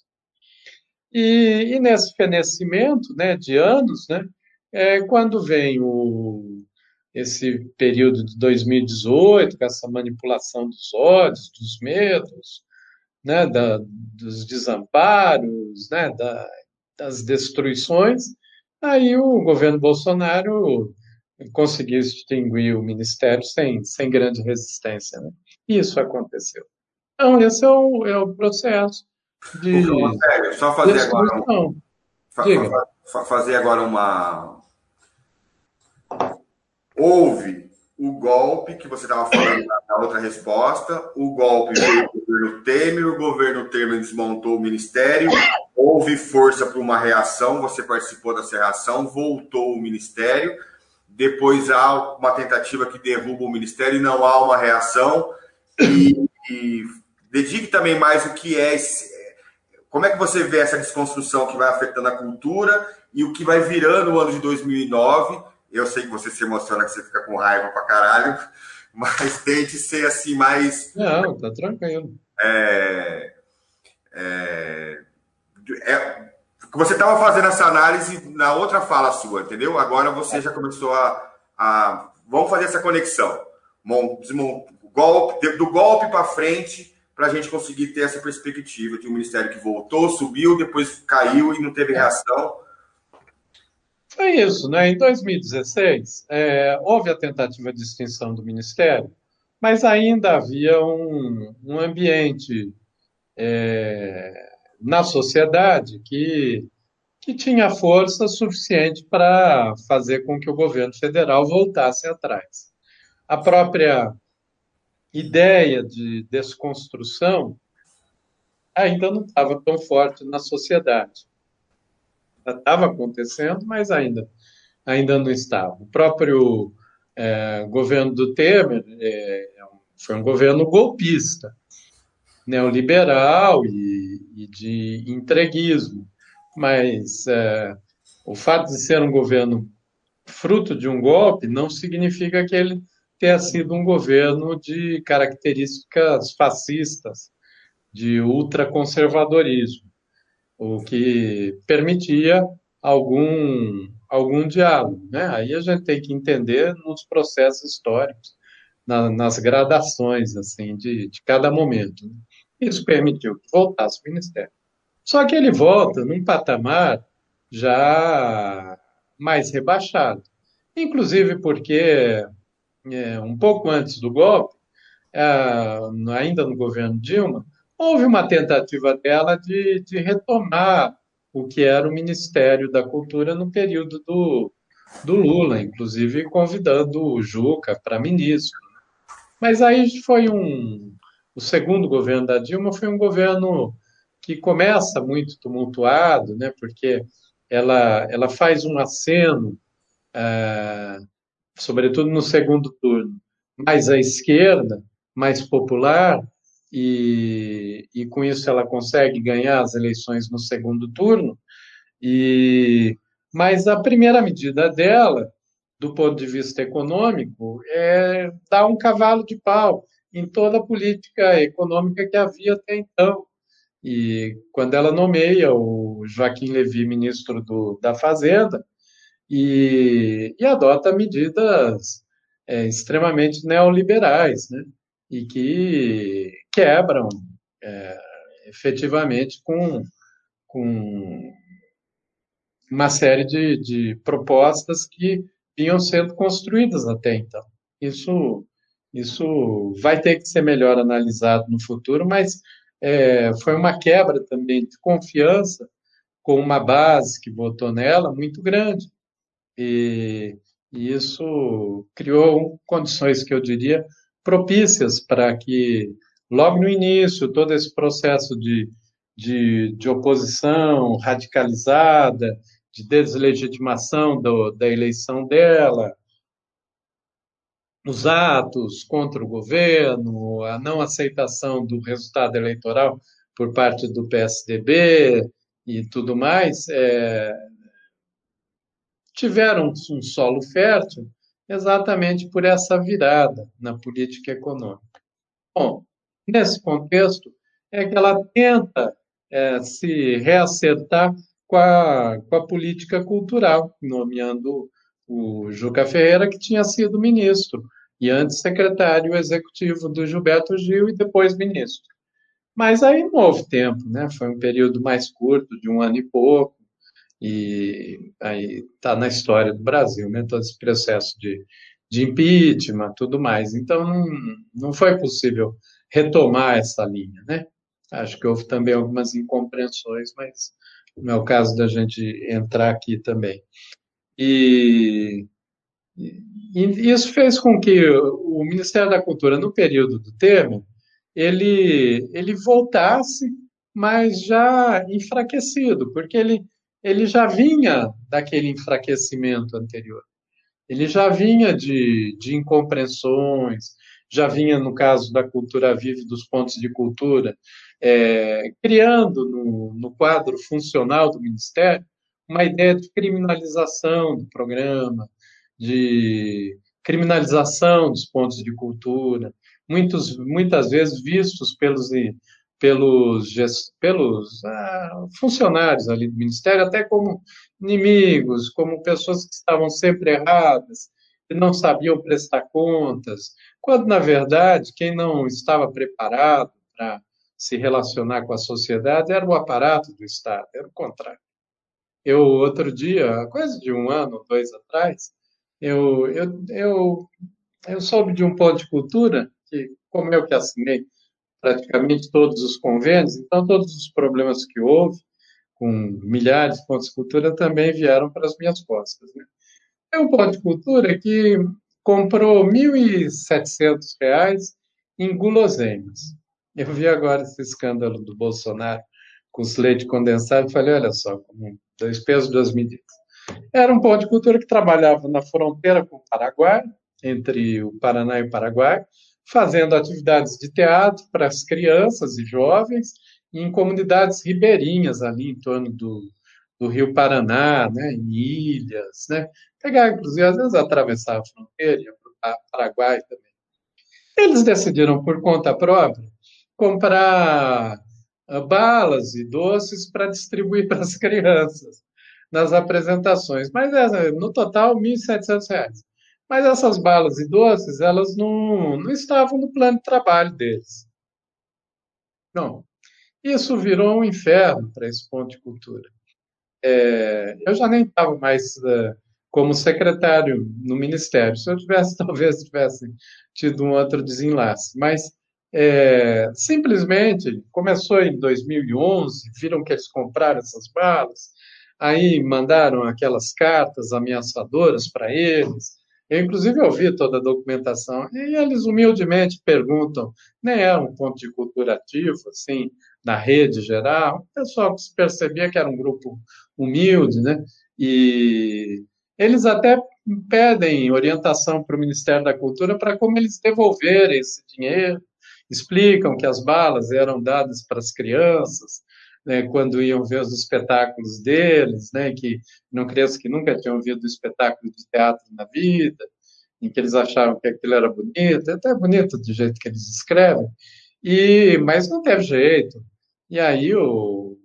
[SPEAKER 2] E, e nesse fenecimento né, de anos, né, é, quando vem o, esse período de 2018, com essa manipulação dos ódios, dos medos, né, da, dos desamparos, né, da, das destruições, Aí o governo Bolsonaro conseguiu extinguir o ministério sem, sem grande resistência. Né? Isso aconteceu. Então, esse é o, é o processo de.
[SPEAKER 3] Sério, só fazer agora. Um, fa, fazer agora uma. Houve o golpe que você estava falando na outra resposta. O golpe do governo Temer, o governo Temer desmontou o ministério, houve força para uma reação, você participou dessa reação, voltou o ministério, depois há uma tentativa que derruba o ministério e não há uma reação. E, e dedique também mais o que é esse, como é que você vê essa desconstrução que vai afetando a cultura e o que vai virando o ano de 2009? Eu sei que você se emociona, que você fica com raiva pra caralho, mas tente ser assim mais.
[SPEAKER 2] Não, tá tranquilo.
[SPEAKER 3] É, é, é, você estava fazendo essa análise na outra fala sua, entendeu? Agora você já começou a. a vamos fazer essa conexão. golpe, do golpe para frente, para a gente conseguir ter essa perspectiva de um ministério que voltou, subiu, depois caiu e não teve reação.
[SPEAKER 2] Foi isso, né? Em 2016, é, houve a tentativa de extinção do ministério, mas ainda havia um, um ambiente. É, na sociedade que, que tinha força suficiente para fazer com que o governo federal voltasse atrás. A própria ideia de desconstrução ainda não estava tão forte na sociedade. Estava acontecendo, mas ainda, ainda não estava. O próprio é, governo do Temer é, foi um governo golpista neoliberal e, e de entreguismo. Mas é, o fato de ser um governo fruto de um golpe não significa que ele tenha sido um governo de características fascistas, de ultraconservadorismo, o que permitia algum, algum diálogo. Né? Aí a gente tem que entender nos processos históricos, na, nas gradações assim de, de cada momento. Né? Isso permitiu que voltasse o ministério. Só que ele volta num patamar já mais rebaixado. Inclusive porque, é, um pouco antes do golpe, é, ainda no governo Dilma, houve uma tentativa dela de, de retomar o que era o Ministério da Cultura no período do, do Lula, inclusive convidando o Juca para ministro. Mas aí foi um. O segundo governo da Dilma foi um governo que começa muito tumultuado, né, porque ela, ela faz um aceno, é, sobretudo no segundo turno, mais à esquerda, mais popular, e, e com isso ela consegue ganhar as eleições no segundo turno. E mas a primeira medida dela, do ponto de vista econômico, é dar um cavalo de pau em toda a política econômica que havia até então. E quando ela nomeia o Joaquim Levy ministro do, da Fazenda e, e adota medidas é, extremamente neoliberais, né? E que quebram é, efetivamente com, com uma série de, de propostas que vinham sendo construídas até então. Isso, isso vai ter que ser melhor analisado no futuro, mas é, foi uma quebra também de confiança com uma base que votou nela muito grande. E, e isso criou condições que eu diria propícias para que logo no início, todo esse processo de, de, de oposição radicalizada, de deslegitimação do, da eleição dela, os atos contra o governo, a não aceitação do resultado eleitoral por parte do PSDB e tudo mais, é, tiveram um solo fértil exatamente por essa virada na política econômica. Bom, nesse contexto, é que ela tenta é, se reacertar com a, com a política cultural, nomeando o Juca Ferreira, que tinha sido ministro, e antes secretário executivo do Gilberto Gil e depois ministro. Mas aí não houve tempo, né? Foi um período mais curto, de um ano e pouco, e aí está na história do Brasil, né? Todo esse processo de, de impeachment, tudo mais. Então não, não foi possível retomar essa linha, né? Acho que houve também algumas incompreensões, mas não é o caso da gente entrar aqui também. E, e isso fez com que o Ministério da Cultura, no período do Temer, ele, ele voltasse, mas já enfraquecido, porque ele, ele já vinha daquele enfraquecimento anterior. Ele já vinha de, de incompreensões, já vinha, no caso da Cultura Vive, dos pontos de cultura, é, criando no, no quadro funcional do Ministério uma ideia de criminalização do programa, de criminalização dos pontos de cultura, muitos, muitas vezes vistos pelos, pelos, pelos ah, funcionários ali do Ministério até como inimigos, como pessoas que estavam sempre erradas, que não sabiam prestar contas, quando, na verdade, quem não estava preparado para se relacionar com a sociedade era o aparato do Estado, era o contrário. Eu, outro dia, quase de um ano, dois atrás, eu, eu, eu, eu soube de um ponto de cultura, que, como eu que assinei praticamente todos os convênios, então todos os problemas que houve, com milhares de pontos de cultura, também vieram para as minhas costas. Né? É um ponto de cultura que comprou R$ 1.700 em guloseimas. Eu vi agora esse escândalo do Bolsonaro com os leite condensado e falei, olha só, dois pesos, duas medidas. Era um pão de cultura que trabalhava na fronteira com o Paraguai, entre o Paraná e o Paraguai, fazendo atividades de teatro para as crianças e jovens em comunidades ribeirinhas ali em torno do, do Rio Paraná, né, em ilhas, né, pegar, inclusive, às vezes atravessar a fronteira, para o Paraguai também. Eles decidiram, por conta própria, comprar ah, balas e doces para distribuir para as crianças nas apresentações. Mas no total, R$ 1.700. Mas essas balas e doces, elas não, não estavam no plano de trabalho deles. Não. Isso virou um inferno para esse ponto de cultura. É, eu já nem estava mais uh, como secretário no ministério. Se eu tivesse, talvez tivesse tido um outro desenlace. Mas é, simplesmente começou em 2011, viram que eles compraram essas balas, aí mandaram aquelas cartas ameaçadoras para eles. Eu, inclusive, toda a documentação e eles humildemente perguntam, nem era um ponto de cultura ativo, assim, na rede geral, o pessoal se percebia que era um grupo humilde, né? E eles até pedem orientação para o Ministério da Cultura para como eles devolverem esse dinheiro, explicam que as balas eram dadas para as crianças, né, quando iam ver os espetáculos deles, né, que não crianças que nunca tinham visto espetáculo de teatro na vida, em que eles achavam que aquilo era bonito, até bonito do jeito que eles escrevem, e mas não teve jeito. E aí o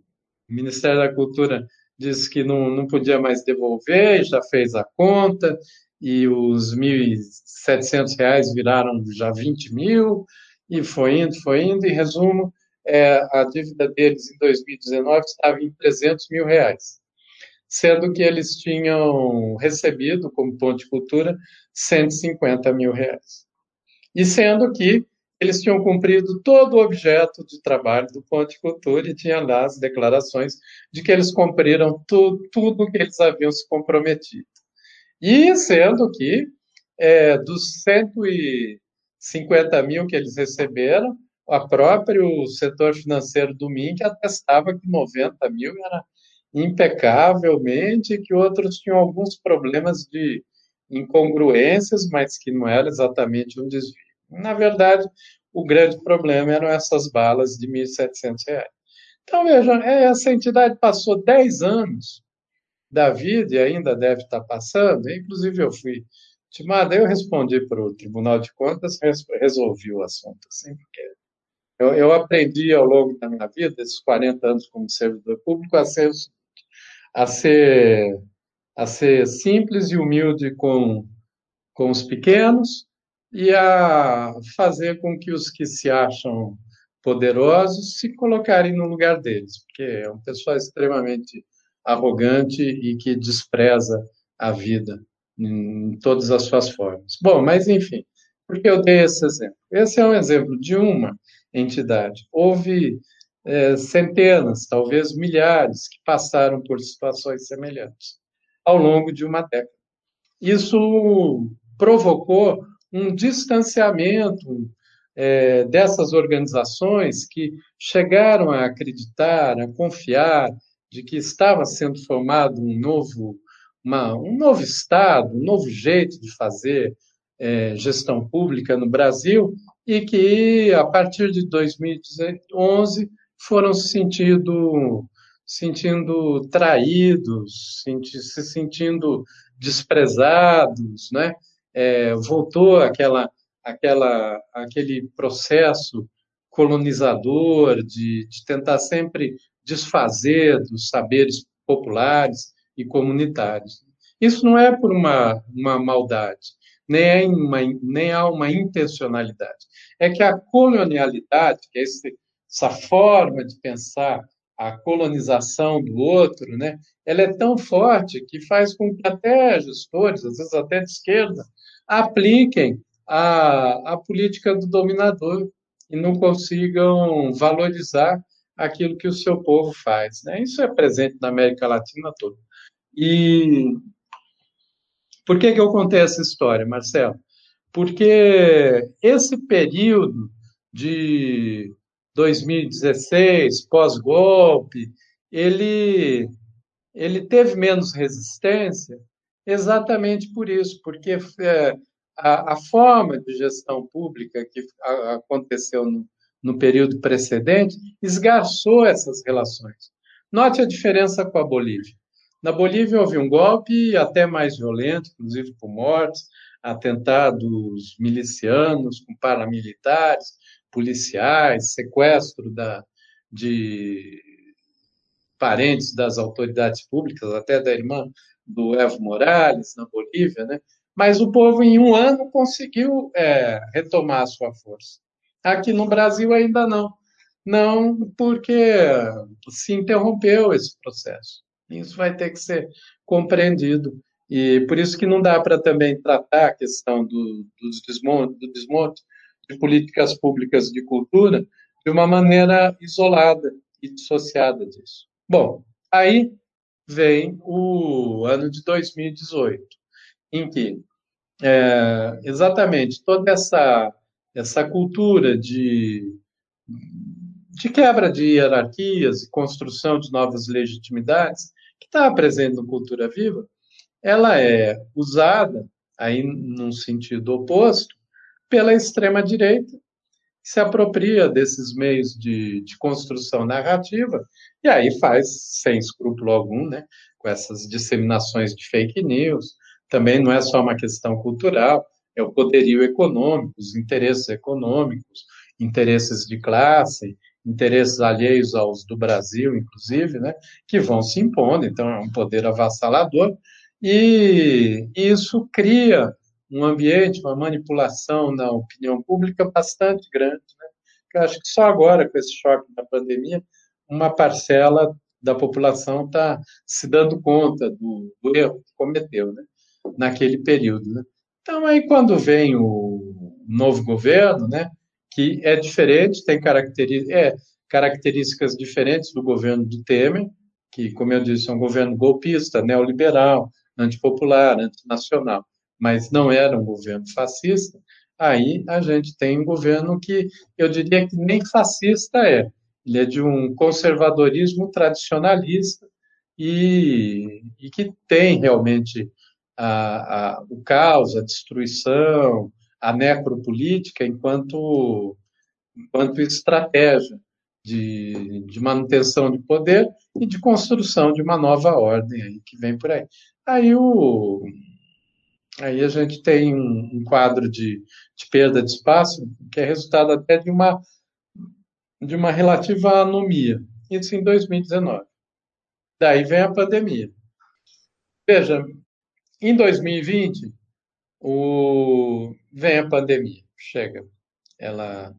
[SPEAKER 2] Ministério da Cultura disse que não, não podia mais devolver, já fez a conta, e os R$ 1.700 viraram já 20 mil, e foi indo, foi indo, em resumo, é, a dívida deles em 2019 estava em 300 mil reais, sendo que eles tinham recebido, como ponto de cultura, 150 mil reais. E sendo que eles tinham cumprido todo o objeto de trabalho do ponto de cultura e tinha lá as declarações de que eles cumpriram tu, tudo que eles haviam se comprometido. E sendo que é, dos 150 mil que eles receberam, a próprio setor financeiro do MINC atestava que 90 mil era impecavelmente, que outros tinham alguns problemas de incongruências, mas que não era exatamente um desvio. Na verdade, o grande problema eram essas balas de R$ 1.700. Então, vejam, é, essa entidade passou 10 anos da vida e ainda deve estar passando, inclusive eu fui intimado, eu respondi para o Tribunal de Contas, resolvi o assunto, assim, porque eu, eu, aprendi ao longo da minha vida, esses 40 anos como servidor público, a ser, a ser, a ser simples e humilde com, com os pequenos e a fazer com que os que se acham poderosos se colocarem no lugar deles, porque é um pessoal extremamente arrogante e que despreza a vida em todas as suas formas. Bom, mas enfim, por que eu dei esse exemplo? Esse é um exemplo de uma entidade. Houve é, centenas, talvez milhares, que passaram por situações semelhantes ao longo de uma década. Isso provocou um distanciamento é, dessas organizações que chegaram a acreditar, a confiar de que estava sendo formado um novo, uma, um novo Estado, um novo jeito de fazer é, gestão pública no Brasil e que, a partir de 2011, foram se sentindo, sentindo traídos, senti, se sentindo desprezados, né? É, voltou aquela, aquela, aquele processo colonizador de, de tentar sempre desfazer dos saberes populares e comunitários. Isso não é por uma, uma maldade, nem, é uma, nem há uma intencionalidade é que a colonialidade, que é esse, essa forma de pensar a colonização do outro, né, ela é tão forte que faz com que até gestores, às vezes até de esquerda, apliquem a, a política do dominador e não consigam valorizar aquilo que o seu povo faz. Né? Isso é presente na América Latina toda. E por que, que eu contei essa história, Marcelo? porque esse período de 2016, pós-golpe, ele, ele teve menos resistência exatamente por isso, porque é, a, a, forma de gestão pública que a, aconteceu no, no período precedente esgarçou essas relações. Note a diferença com a Bolívia. Na Bolívia houve um golpe até mais violento, inclusive por mortes, atentados milicianos com paramilitares, policiais, sequestro da, de parentes das autoridades públicas, até da irmã do Evo Morales, na Bolívia, né? Mas o povo, em um ano, conseguiu é, retomar a sua força. Aqui no Brasil ainda não. Não, porque se interrompeu esse processo. Isso vai ter que ser compreendido. E por isso que não dá para também tratar a questão do, do, desmonte, do desmonte de políticas públicas de cultura de uma maneira isolada e dissociada disso. Bom, aí vem o ano de 2018, em que é, exatamente toda essa, essa cultura de, de quebra de hierarquias e construção de novas legitimidades, que está presente Cultura Viva, ela é usada, aí num sentido oposto, pela extrema-direita, que se apropria desses meios de, de construção narrativa e aí faz, sem escrúpulo algum, né, com essas disseminações de fake news. Também não é só uma questão cultural, é o poderio econômico, os interesses econômicos, interesses de classe, interesses alheios aos do Brasil, inclusive, né, que vão se impondo. Então, é um poder avassalador. E isso cria um ambiente, uma manipulação na opinião pública bastante grande. Né? Eu acho que só agora, com esse choque da pandemia, uma parcela da população está se dando conta do, do, erro que cometeu né? naquele período. Né? Então, aí, quando vem o novo governo, né, que é diferente, tem características, é, características diferentes do governo do Temer, que, como eu disse, é um governo golpista, neoliberal, antipopular, antinacional mas não era um governo fascista, aí a gente tem um governo que eu diria que nem fascista é. Ele é de um conservadorismo tradicionalista e, e que tem realmente a, a, o caos, a destruição, a necropolítica enquanto, enquanto estratégia de, de manutenção de poder e de construção de uma nova ordem aí que vem por aí. Aí o, Aí a gente tem um, um quadro de, de, perda de espaço que é resultado até de uma, de uma relativa anomia. Isso em 2019. Daí vem a pandemia. Veja, em 2020, o... vem a pandemia, chega. Ela,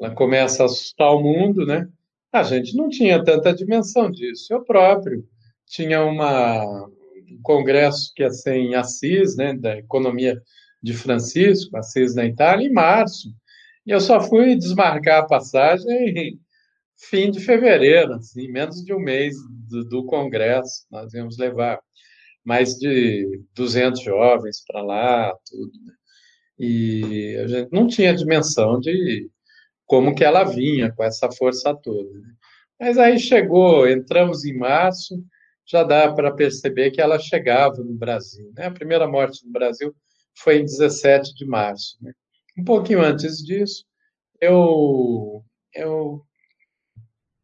[SPEAKER 2] ela começa a assustar o mundo, né? A gente não tinha tanta dimensão disso. Eu próprio tinha uma, um congresso que ia ser em Assis, né, da economia de Francisco, Assis na Itália, em março. E eu só fui desmarcar a passagem em fim de fevereiro, assim, menos de um mês do, do congresso. Nós íamos levar mais de 200 jovens para lá, tudo. Né? E a gente não tinha dimensão de como que ela vinha com essa força toda. Né? Mas aí chegou, entramos em março, já dá para perceber que ela chegava no Brasil. Né? A primeira morte no Brasil foi em 17 de março. Né? Um pouquinho antes disso, eu, eu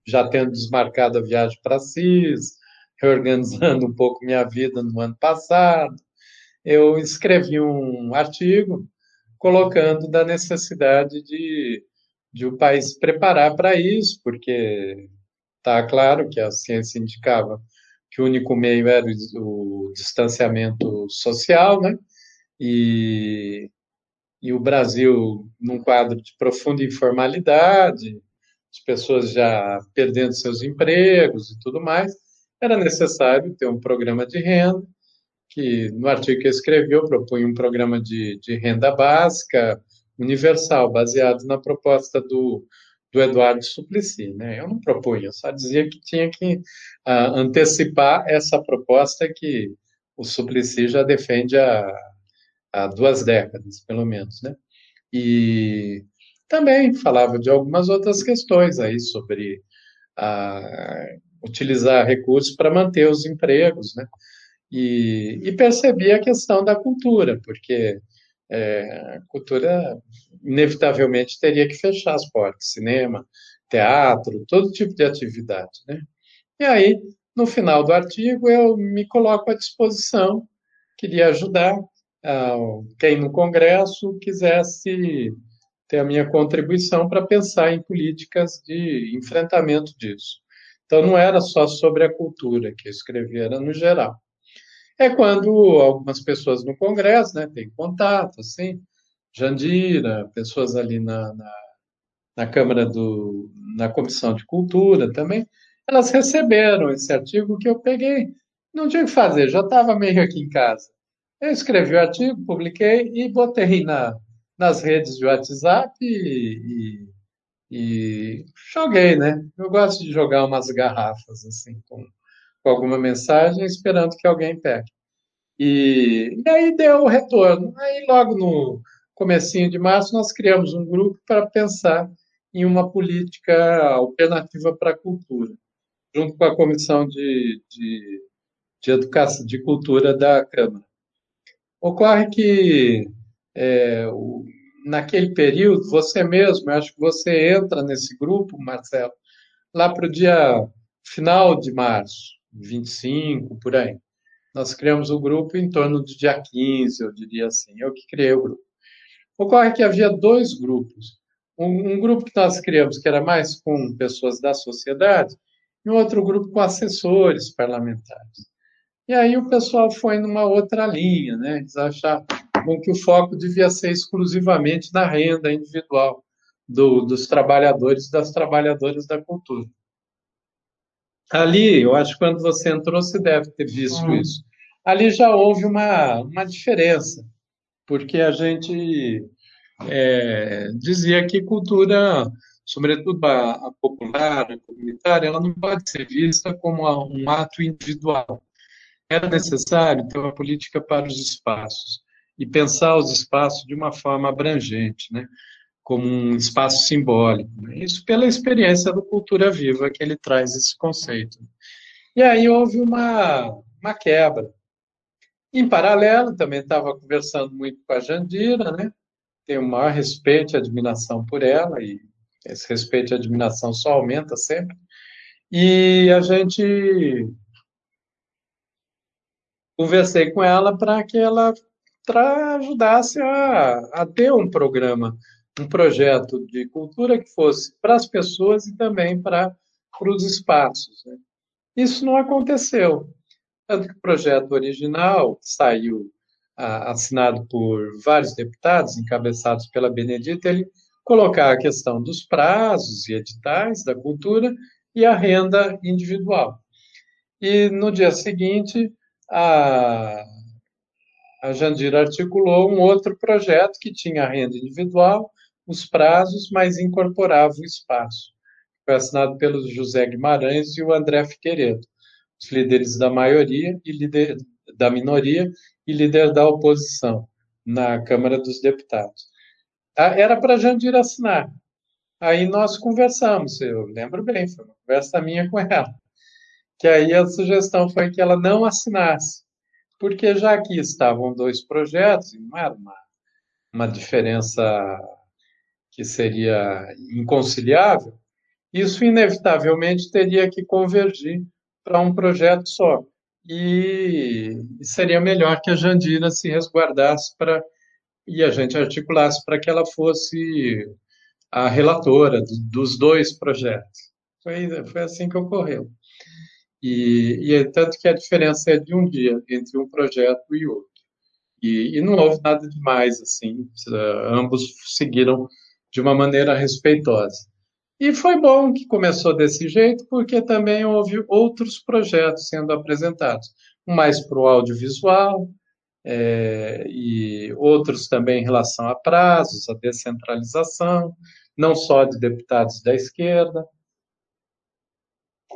[SPEAKER 2] já tendo desmarcado a viagem para Assis, reorganizando um pouco minha vida no ano passado, eu escrevi um artigo colocando da necessidade de, de o país se preparar para isso, porque está claro que a ciência indicava que o único meio era o distanciamento social, né? E, e o Brasil num quadro de profunda informalidade, as pessoas já perdendo seus empregos e tudo mais, era necessário ter um programa de renda, que no artigo que eu escrevi eu propunha um programa de, de renda básica universal, baseado na proposta do do Eduardo Suplicy. Né? Eu não propunha, eu só dizia que tinha que uh, antecipar essa proposta que o Suplicy já defende há, há duas décadas, pelo menos. Né? E também falava de algumas outras questões aí sobre uh, utilizar recursos para manter os empregos, né? E, e percebi a questão da cultura, porque é, a cultura inevitavelmente teria que fechar as portas, cinema, teatro, todo tipo de atividade, né? E aí No final do artigo, eu me coloco à disposição, queria ajudar uh, quem no Congresso quisesse ter a minha contribuição para pensar em políticas de enfrentamento disso. Então, não era só sobre a cultura que eu escrevi, era no geral. É quando algumas pessoas no Congresso né, têm contato, assim, Jandira, pessoas ali na, na, na Câmara do. na Comissão de Cultura também, elas receberam esse artigo que eu peguei. Não tinha o que fazer, já estava meio aqui em casa. Eu escrevi o artigo, publiquei e botei na, nas redes de WhatsApp e, e, e, joguei, né? Eu gosto de jogar umas garrafas assim com, com alguma mensagem, esperando que alguém pegue. E, e aí deu o retorno. Aí logo no comecinho de março nós criamos um grupo para pensar em uma política alternativa para a cultura junto com a Comissão de, de, de Educação, de Cultura da Câmara. Ocorre que é, o, naquele período, você mesmo, eu acho que você entra nesse grupo, Marcelo, lá para o dia final de março, 25, por aí. Nós criamos o grupo em torno do dia 15, eu diria assim, eu que criei o grupo. Ocorre que havia dois grupos. Um, um grupo que nós criamos, que era mais com pessoas da sociedade, e outro grupo com assessores parlamentares. E aí o pessoal foi numa outra linha, né? Eles acharam que o foco devia ser exclusivamente na renda individual do, dos trabalhadores e das trabalhadoras da cultura. Ali, eu acho que quando você entrou, você deve ter visto hum. isso. Ali já houve uma, uma diferença, porque a gente é, dizia que cultura sobretudo a, a, popular, a comunitária, ela não pode ser vista como um ato individual. Era necessário ter uma política para os espaços e pensar os espaços de uma forma abrangente, né? como um espaço simbólico. Né? Isso pela experiência do Cultura Viva que ele traz esse conceito. E aí houve uma, uma quebra. Em paralelo, também estava conversando muito com a Jandira, né? tenho o maior respeito e admiração por ela, e esse respeito e admiração só aumenta sempre. E a gente conversei com ela para que ela ajudasse a, a ter um programa, um projeto de cultura que fosse para as pessoas e também para, para os espaços. Né? Isso não aconteceu. Tanto que o projeto original saiu assinado por vários deputados, encabeçados pela Benedita, ele colocar a questão dos prazos e editais da cultura e a renda individual. E no dia seguinte, a, a Jandira articulou um outro projeto que tinha a renda individual, os prazos, mas incorporava o espaço. Foi assinado pelos José Guimarães e o André Figueiredo, os líderes da maioria e líder da minoria e líder da oposição na Câmara dos Deputados. Ah, era para Jandira assinar. Aí nós conversamos, eu lembro bem, foi uma conversa minha com ela. Que aí a sugestão foi que ela não assinasse, porque já que estavam dois projetos, não era uma, uma diferença que seria inconciliável, isso inevitavelmente teria que convergir para um projeto só. E, seria melhor que a Jandira se resguardasse para e a gente articulasse para que ela fosse a relatora do, dos dois projetos. Foi, foi assim que ocorreu. E, e é tanto que a diferença é de um dia entre um projeto e outro. E, e não houve nada demais, assim, ambos seguiram de uma maneira respeitosa. E foi bom que começou desse jeito, porque também houve outros projetos sendo apresentados, mais para o audiovisual, é, e outros também em relação a prazos, a descentralização, não só de deputados da esquerda.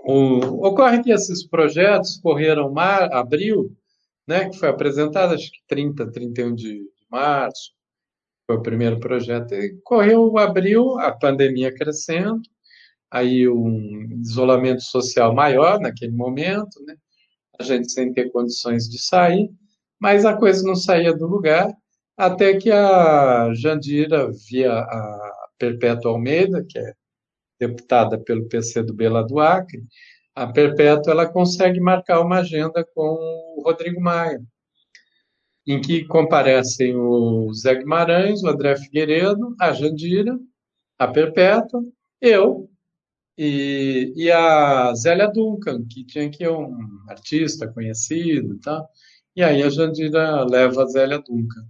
[SPEAKER 2] Ocorre que esses projetos correram mar, abril, né, que foi apresentado, acho que 30, 31 de, de março, foi o primeiro projeto. E correu abril, a pandemia crescendo, aí um isolamento social maior naquele momento, né, a gente sem ter condições de sair, mas a coisa não saía do lugar, até que a Jandira, via a Perpétua Almeida, que é deputada pelo PC do Bela do Acre, a Perpétua ela consegue marcar uma agenda com o Rodrigo Maia, em que comparecem o Zé Guimarães, o André Figueiredo, a Jandira, a Perpétua, eu e, e a Zélia Duncan, que tinha que um artista conhecido tal. E aí a Jandira leva a Zélia Duncan,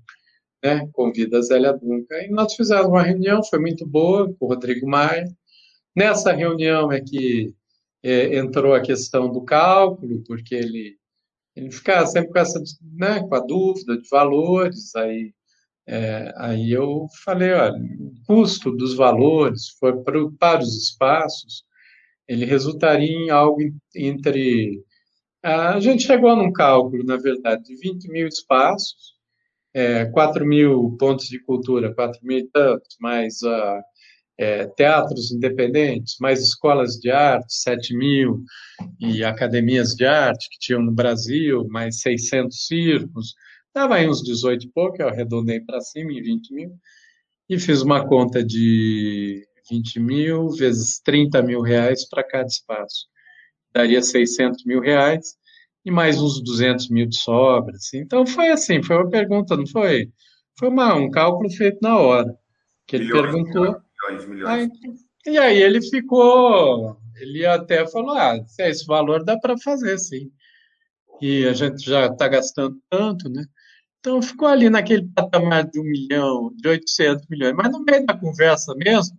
[SPEAKER 2] né? Convida a Zélia Duncan. E nós fizemos uma reunião, foi muito boa, com o Rodrigo Maia. Nessa reunião é que é, entrou a questão do cálculo, porque ele, ele ficava sempre com essa, né, com a dúvida de valores, aí, é, aí eu falei, olha, o custo dos valores foi para, para os espaços, ele resultaria em algo entre... A gente chegou num cálculo, na verdade, de 20 mil espaços, é, 4 mil pontos de cultura, 4 mil e tantos, mais a é, teatros independentes, mais escolas de arte, 7 mil, e academias de arte que tinham no Brasil, mais 600 circos, dava aí uns 18 e pouco, eu arredondei para cima em 20 mil, e fiz uma conta de 20 mil vezes 30 mil reais para cada espaço. Daria 600 mil reais e mais uns 200 mil de sobra. Assim. Então foi assim, foi uma pergunta, não foi? Foi uma, um cálculo feito na hora, que ele milhões, perguntou milhões, milhões. Aí, e aí ele ficou, ele até falou, ah, esse valor dá para fazer, sim. E a gente já está gastando tanto, né? Então ficou ali naquele patamar de um milhão, de 800 milhões. Mas no meio da conversa mesmo,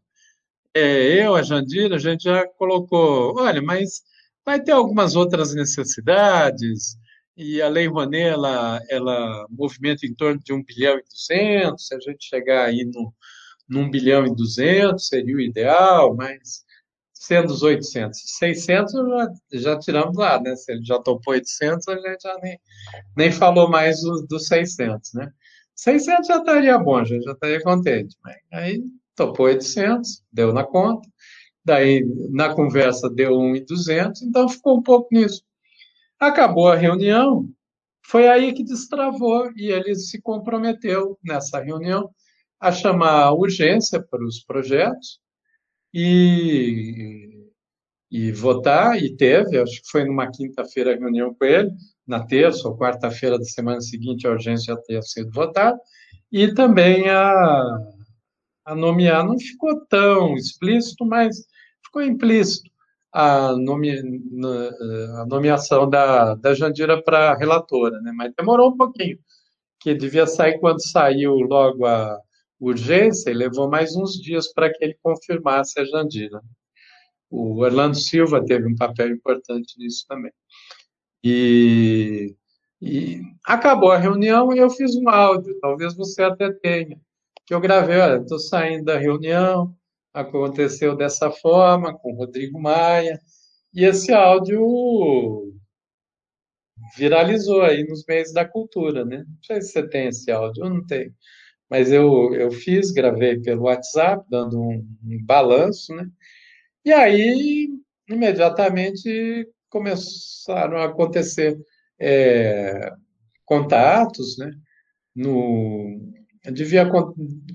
[SPEAKER 2] é, eu, a Jandira, a gente já colocou, olha, mas vai ter algumas outras necessidades, e a Lei Rouanet, ela, ela movimenta em torno de 1 bilhão e 200, se a gente chegar aí no, num bilhão e 200 seria o ideal, mas sendo os 800, 600 já, já tiramos lá, né? Se ele já topou 800, a gente já nem, nem falou mais dos do 600, né? 600 já estaria bom, gente já estaria contente. Mas aí topou 800, deu na conta, daí na conversa deu 1,200, então ficou um pouco nisso. Acabou a reunião, foi aí que destravou e ele se comprometeu nessa reunião a chamar urgência para os projetos e, e votar, e teve, acho que foi numa quinta-feira a reunião com ele, na terça ou quarta-feira da semana seguinte a urgência já ter sido votada, e também a, a nomear, não ficou tão explícito, mas ficou implícito a, nome, a nomeação da, da Jandira para relatora, né? mas demorou um pouquinho, que devia sair quando saiu logo a, urgência e levou mais uns dias para que ele confirmasse a Jandira. O Orlando Silva teve um papel importante nisso também. E, e acabou a reunião e eu fiz um áudio, talvez você até tenha, que eu gravei, olha, estou saindo da reunião, aconteceu dessa forma, com o Rodrigo Maia, e esse áudio viralizou aí nos meios da cultura, né? Não sei se você tem esse áudio, eu não tenho. Mas eu, eu fiz, gravei pelo WhatsApp, dando um, um balanço, né? E aí, imediatamente, começaram a acontecer é, contatos, né? No, devia,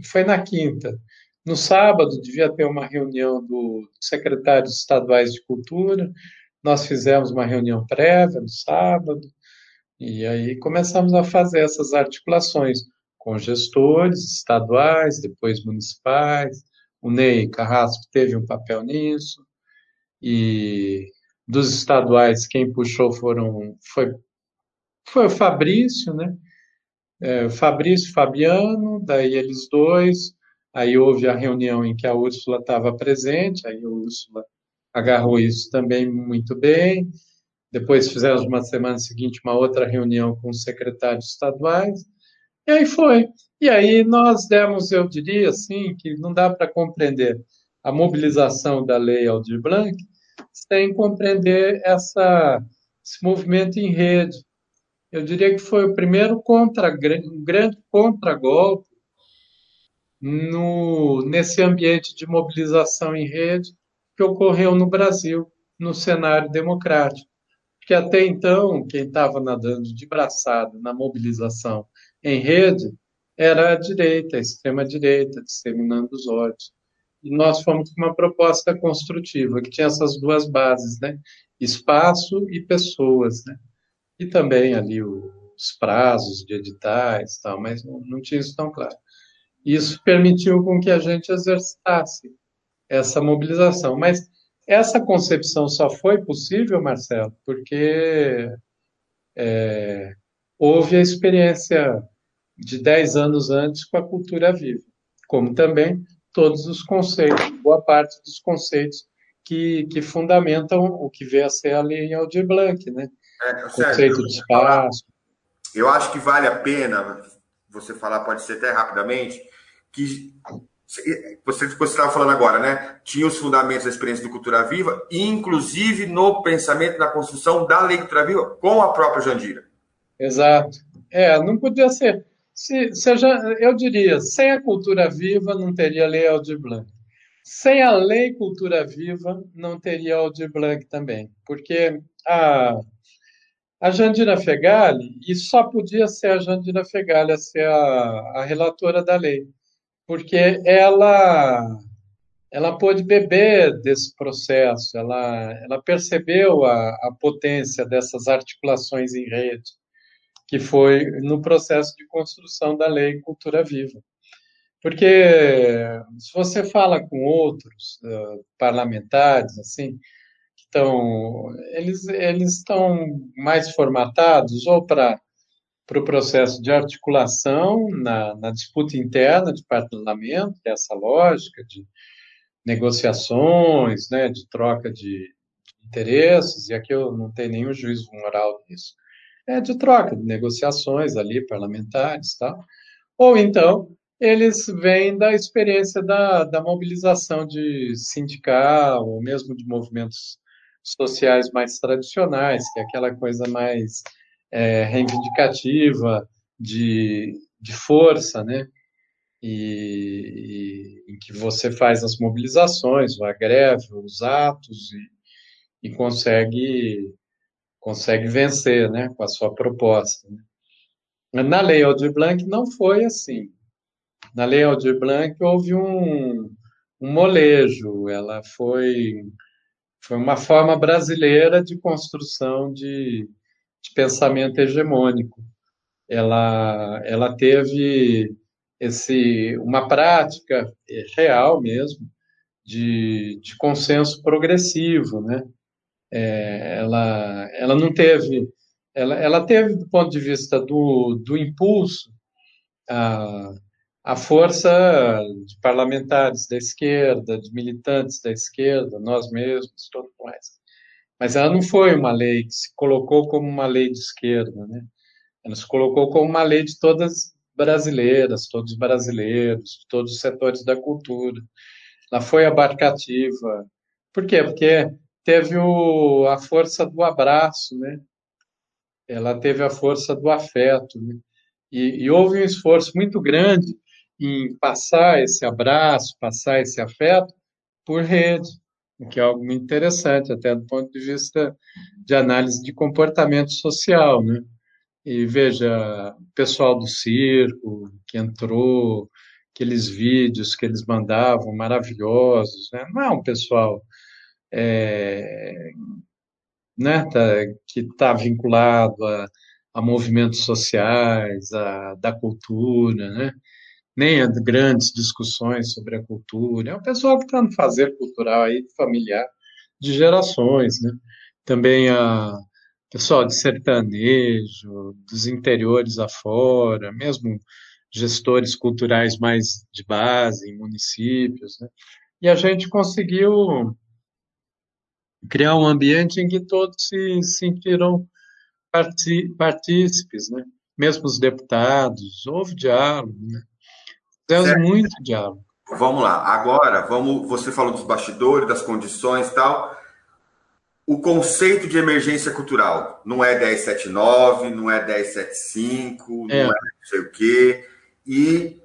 [SPEAKER 2] foi na quinta. No sábado, devia ter uma reunião dos secretários estaduais de cultura. Nós fizemos uma reunião prévia no sábado, e aí começamos a fazer essas articulações com gestores estaduais, depois municipais. O Ney Carrasco teve um papel nisso. E dos estaduais, quem puxou foram, foi, foi o Fabrício, né? É, Fabrício Fabiano, daí eles dois. Aí houve a reunião em que a Úrsula estava presente, aí a Úrsula agarrou isso também muito bem. Depois fizemos uma semana seguinte uma outra reunião com os secretários estaduais. E aí foi. E aí nós demos, eu diria assim, que não dá para compreender a mobilização da lei Aldir Blanc sem compreender essa, esse movimento em rede. Eu diria que foi o primeiro contra, um grande contragolpe nesse ambiente de mobilização em rede que ocorreu no Brasil, no cenário democrático. Porque até então, quem estava nadando de braçada na mobilização em rede era a direita, a extrema-direita, disseminando os ódios. e nós fomos com uma proposta construtiva, que tinha essas duas bases, né? Espaço e pessoas, né? E também ali os prazos de editais, tal, mas não, tinha isso tão claro. Isso permitiu com que a gente exercitasse essa mobilização. Mas essa concepção só foi possível, Marcelo, porque é, houve a experiência de 10 anos antes com a cultura viva, como também todos os conceitos, boa parte dos conceitos que, que fundamentam o que veio a ser a lei Aldir Blanc, né? É, Conceito de espaço.
[SPEAKER 3] Eu acho que vale a pena você falar, pode ser até rapidamente, que você estava falando agora, né? Tinha os fundamentos da experiência do Cultura Viva, inclusive no pensamento na construção da Lei Cultura Viva com a própria Jandira.
[SPEAKER 2] Exato. É, não podia ser. Se, se eu diria, sem a cultura viva não teria lei Aldir Blanc. Sem a lei cultura viva não teria Aldir Blanc também, porque a, a Jandira Fegali, e só podia ser a Jandira Fegali a ser a, a relatora da lei, porque ela ela pôde beber desse processo, ela, ela percebeu a, a potência dessas articulações em rede, que foi no processo de construção da lei Cultura Viva. Porque se você fala com outros uh, parlamentares, assim, que estão, eles, eles estão mais formatados ou para para o processo de articulação na, na, disputa interna de parlamento, é essa lógica de negociações, né, de troca de interesses, e aqui eu não tenho nenhum juízo moral nisso, é, de troca, de negociações ali, parlamentares tal. Ou então, eles vêm da experiência da, da mobilização de sindical, ou mesmo de movimentos sociais mais tradicionais, que é aquela coisa mais é, reivindicativa, de, de força, né? E, e, em que você faz as mobilizações, a greve, os atos, e, e consegue consegue vencer né, com a sua proposta. Né? Na Lei Aldir Blanc não foi assim. Na Lei Aldir Blanc houve um, um molejo, ela foi, foi uma forma brasileira de construção de, de pensamento hegemônico. Ela, ela teve esse, uma prática real mesmo de, de consenso progressivo, né? É, ela, ela não teve, ela, ela teve do ponto de vista do, do impulso a, a força de parlamentares da esquerda, de militantes da esquerda, nós mesmos, todo mais. Mas ela não foi uma lei que se colocou como uma lei de esquerda, né? Ela se colocou como uma lei de todas brasileiras, todos brasileiros, todos os setores da cultura. Ela foi abarcativa. Por quê? Porque teve o, a força do abraço, né? Ela teve a força do afeto, né? E, e houve um esforço muito grande em passar esse abraço, passar esse afeto por rede, que é algo muito interessante, até do ponto de vista de análise de comportamento social, né? E veja, o pessoal do circo que entrou, aqueles vídeos que eles mandavam maravilhosos, né? Não é um pessoal é, né, tá, que está vinculado a, a, movimentos sociais, a, da cultura, né, nem a grandes discussões sobre a cultura. É um pessoal que está no fazer cultural aí, familiar, de gerações, né? Também a pessoal de sertanejo, dos interiores afora, mesmo gestores culturais mais de base em municípios, né? E a gente conseguiu criar um ambiente em que todos se sentiram partícipes, né? Mesmo os deputados, houve diálogo, né? Fizemos muito diálogo.
[SPEAKER 3] Vamos lá, agora, vamos, você falou dos bastidores, das condições e tal. O conceito de emergência cultural não é 1079, não é 1075, é. não é não sei o quê. E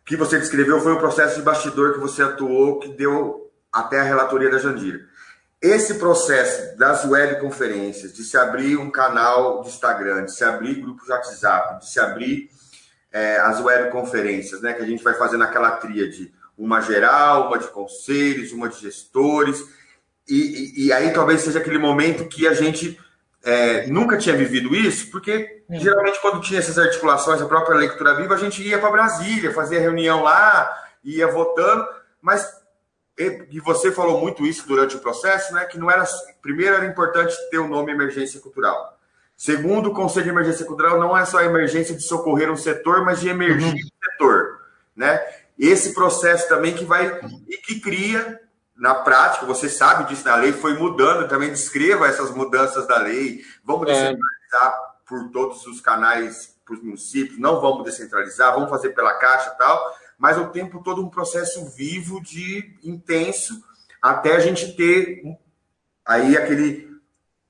[SPEAKER 3] o que você descreveu foi um processo de bastidor que você atuou, que deu até a relatoria da Jandira. Esse processo das webconferências, de se abrir um canal de Instagram, de se abrir grupos de WhatsApp, de se abrir é, as webconferências, né, que a gente vai fazendo aquela tríade, uma geral, uma de conselhos, uma de gestores, e, e, e aí talvez seja aquele momento que a gente é, nunca tinha vivido isso, porque é. geralmente quando tinha essas articulações, a própria leitura viva, a gente ia para Brasília, fazia reunião lá, ia votando, mas e você falou muito isso durante o processo, né? Que não era primeiro era importante ter o nome emergência cultural. Segundo, o Conselho de Emergência Cultural não é só a emergência de socorrer um setor, mas de emergir uhum. um setor, né? Esse processo também que vai e que cria na prática, você sabe disso na lei, foi mudando, também descreva essas mudanças da lei. Vamos é. descentralizar por todos os canais para os municípios, não vamos descentralizar, vamos fazer pela caixa e tal mas o tempo todo um processo vivo de intenso até a gente ter aí aquele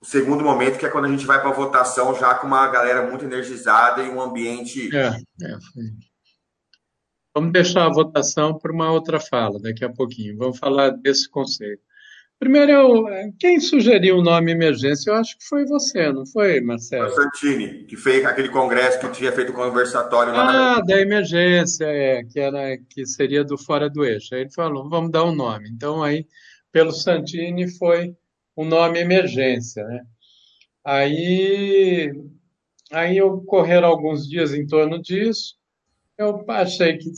[SPEAKER 3] segundo momento que é quando a gente vai para a votação já com uma galera muito energizada e um ambiente. É, é,
[SPEAKER 2] Vamos deixar a votação para uma outra fala daqui a pouquinho. Vamos falar desse conceito. Primeiro, eu, quem sugeriu o nome emergência? Eu acho que foi você, não foi, Marcelo?
[SPEAKER 3] Foi o Santini, que fez aquele congresso que tinha feito o conversatório
[SPEAKER 2] lá. Ah, da emergência, é, que, era, que seria do Fora do Eixo. Aí ele falou, vamos dar um nome. Então, aí, pelo Santini, foi o nome emergência, né? Aí, aí ocorreram alguns dias em torno disso. Eu achei que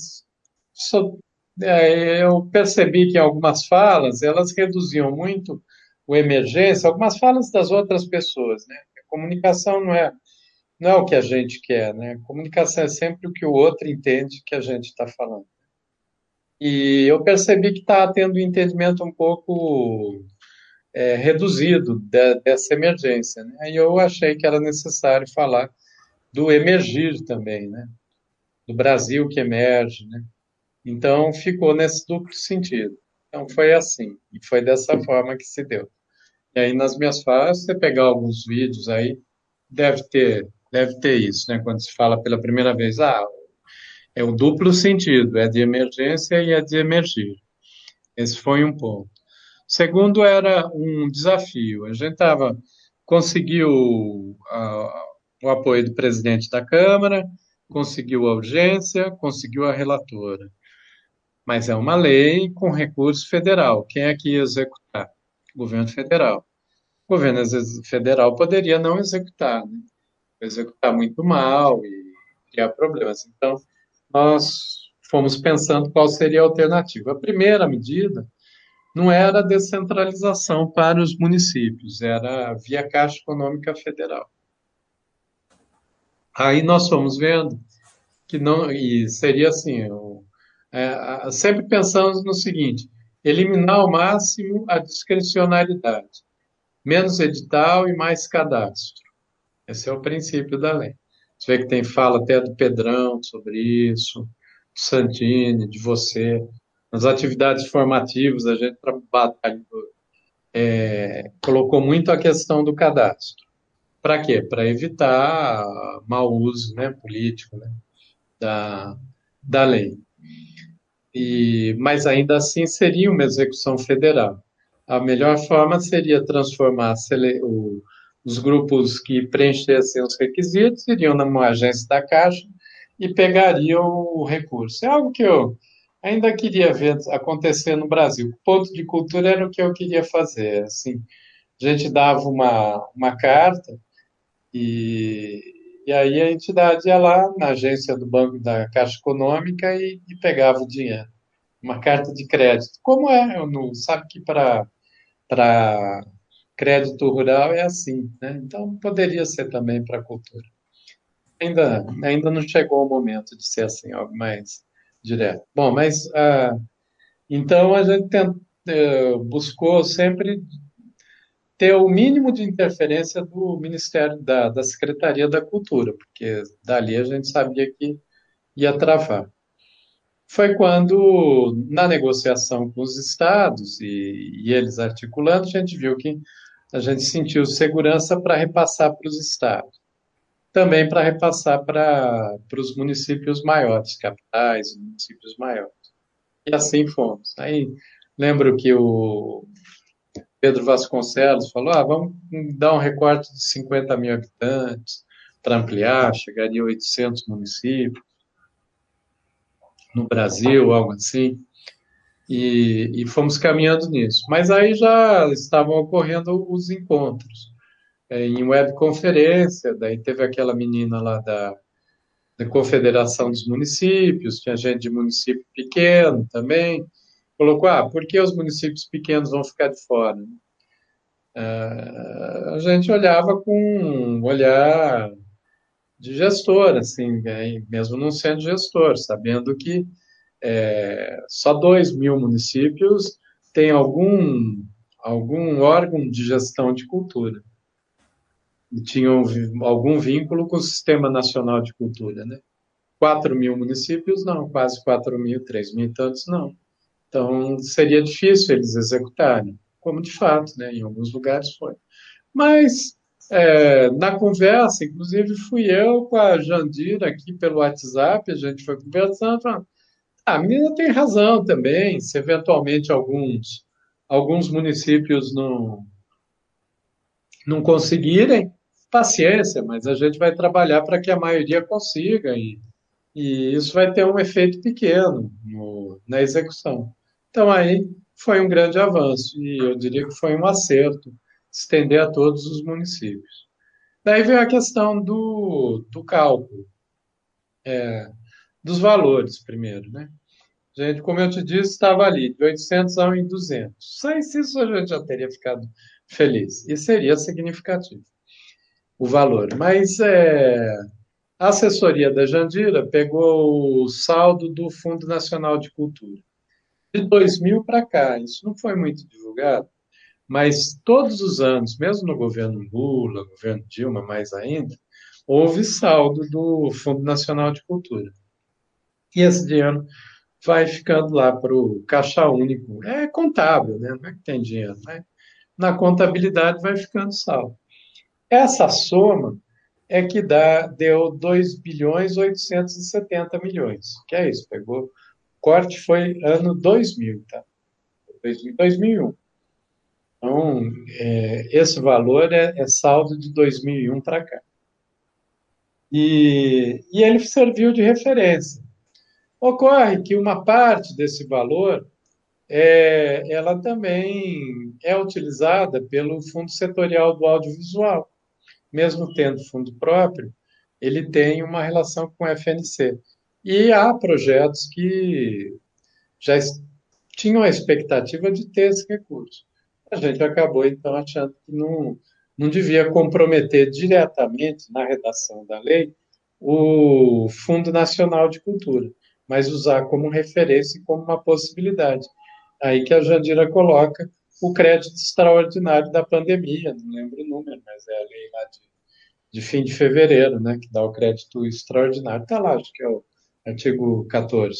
[SPEAKER 2] é, eu percebi que algumas falas, elas reduziam muito o emergência, algumas falas das outras pessoas, né? A comunicação não é, não é o que a gente quer, né? A comunicação é sempre o que o outro entende que a gente está falando. E eu percebi que está tendo um entendimento um pouco é, reduzido de, dessa emergência, né? E eu achei que era necessário falar do emergir também, né? Do Brasil que emerge, né? Então, ficou nesse duplo sentido. Então, foi assim, e foi dessa forma que se deu. E aí, nas minhas falas, você pegar alguns vídeos aí, deve ter, deve ter isso, né? Quando se fala pela primeira vez, ah, é o duplo sentido, é de emergência e é de emergir. Esse foi um ponto. Segundo, era um desafio. A gente estava, conseguiu uh, o apoio do presidente da Câmara, conseguiu a urgência, conseguiu a relatora mas é uma lei com recurso federal. Quem é que ia executar? O governo federal. O governo federal poderia não executar, né? executar muito mal e criar problemas. Então, nós fomos pensando qual seria a alternativa. A primeira medida não era a descentralização para os municípios, era via Caixa Econômica Federal. Aí nós fomos vendo que não, e seria assim, o, é, sempre pensamos no seguinte: eliminar ao máximo a discricionalidade, menos edital e mais cadastro. Esse é o princípio da lei. Você vê que tem fala até do Pedrão sobre isso, do Santini, de você. Nas atividades formativas, a gente é, colocou muito a questão do cadastro. Para quê? Para evitar mau uso né, político né, da, da lei e, mas ainda assim seria uma execução federal. A melhor forma seria transformar o, os grupos que preenchessem os requisitos, iriam numa agência da Caixa e pegariam o recurso. É algo que eu ainda queria ver acontecer no Brasil. O ponto de cultura era o que eu queria fazer. Assim, a gente dava uma, uma carta e, e aí a entidade ia lá na agência do Banco da Caixa Econômica e, e pegava o dinheiro. Uma carta de crédito. Como é? Eu não, sabe que para crédito rural é assim, né? Então poderia ser também para a cultura. Ainda, ainda não chegou o momento de ser assim, algo mais direto. Bom, mas ah, então a gente eh, buscou sempre ter o mínimo de interferência do Ministério, da, da Secretaria da Cultura, porque dali a gente sabia que ia travar. Foi quando, na negociação com os estados e, e eles articulando, a gente viu que a gente sentiu segurança para repassar para os estados. Também para repassar para, os municípios maiores, capitais, municípios maiores. E assim fomos. Aí lembro que o Pedro Vasconcelos falou: ah, vamos dar um recorte de 50 mil habitantes para ampliar, chegaria a 800 municípios no Brasil, algo assim. E, e fomos caminhando nisso. Mas aí já estavam ocorrendo os encontros é, em webconferência, daí teve aquela menina lá da, da Confederação dos Municípios, tinha gente de município pequeno também, colocou, ah, por que os municípios pequenos vão ficar de fora? Uh, a gente olhava com um olhar de gestor, assim, né, mesmo não sendo gestor, sabendo que é, só 2 mil municípios têm algum, algum órgão de gestão de cultura. E tinham algum vínculo com o Sistema Nacional de Cultura, né? 4 mil municípios, não, quase 4 mil, 3 mil e tantos, não. Então, seria difícil eles executarem, como de fato, né, em alguns lugares foi. Mas, é, na conversa, inclusive fui eu com a Jandira aqui pelo WhatsApp, a gente foi conversando, falando, ah, a menina tem razão também, se eventualmente alguns, alguns municípios não, não conseguirem, paciência, mas a gente vai trabalhar para que a maioria consiga e, e isso vai ter um efeito pequeno no, na execução. Então, aí foi um grande avanço e eu diria que foi um acerto estender a todos os municípios. Daí veio a questão do, do cálculo, é, dos valores primeiro, né? Gente, como eu te disse, estava ali, de 800 a 1.200. Sem isso a gente já teria ficado feliz. E seria significativo o valor. Mas é, a assessoria da Jandira pegou o saldo do Fundo Nacional de Cultura de 2000 para cá. Isso não foi muito divulgado, mas todos os anos, mesmo no governo Lula, governo Dilma mais ainda, houve saldo do Fundo Nacional de Cultura. E esse dinheiro vai ficando lá para o caixa único. É contábil, né? Não é que tem dinheiro, né? Na contabilidade vai ficando saldo. Essa soma é que dá, deu 2 bilhões 870 milhões. Que é isso? Pegou corte foi ano 2000, tá? 2001. Então, é, esse valor é, é, saldo de 2001 para cá. E, e ele serviu de referência. Ocorre que uma parte desse valor é, ela também é utilizada pelo Fundo Setorial do Audiovisual. Mesmo tendo fundo próprio, ele tem uma relação com o FNC. E há projetos que já tinham a expectativa de ter esse recurso. A gente acabou, então, achando que não, não devia comprometer diretamente na redação da lei o Fundo Nacional de Cultura, mas usar como referência e como uma possibilidade. Aí que a Jandira coloca o crédito extraordinário da pandemia, não lembro o número, mas é a lei lá de, de fim de fevereiro, né, que dá o crédito extraordinário. Está lá, acho que é o artigo 14,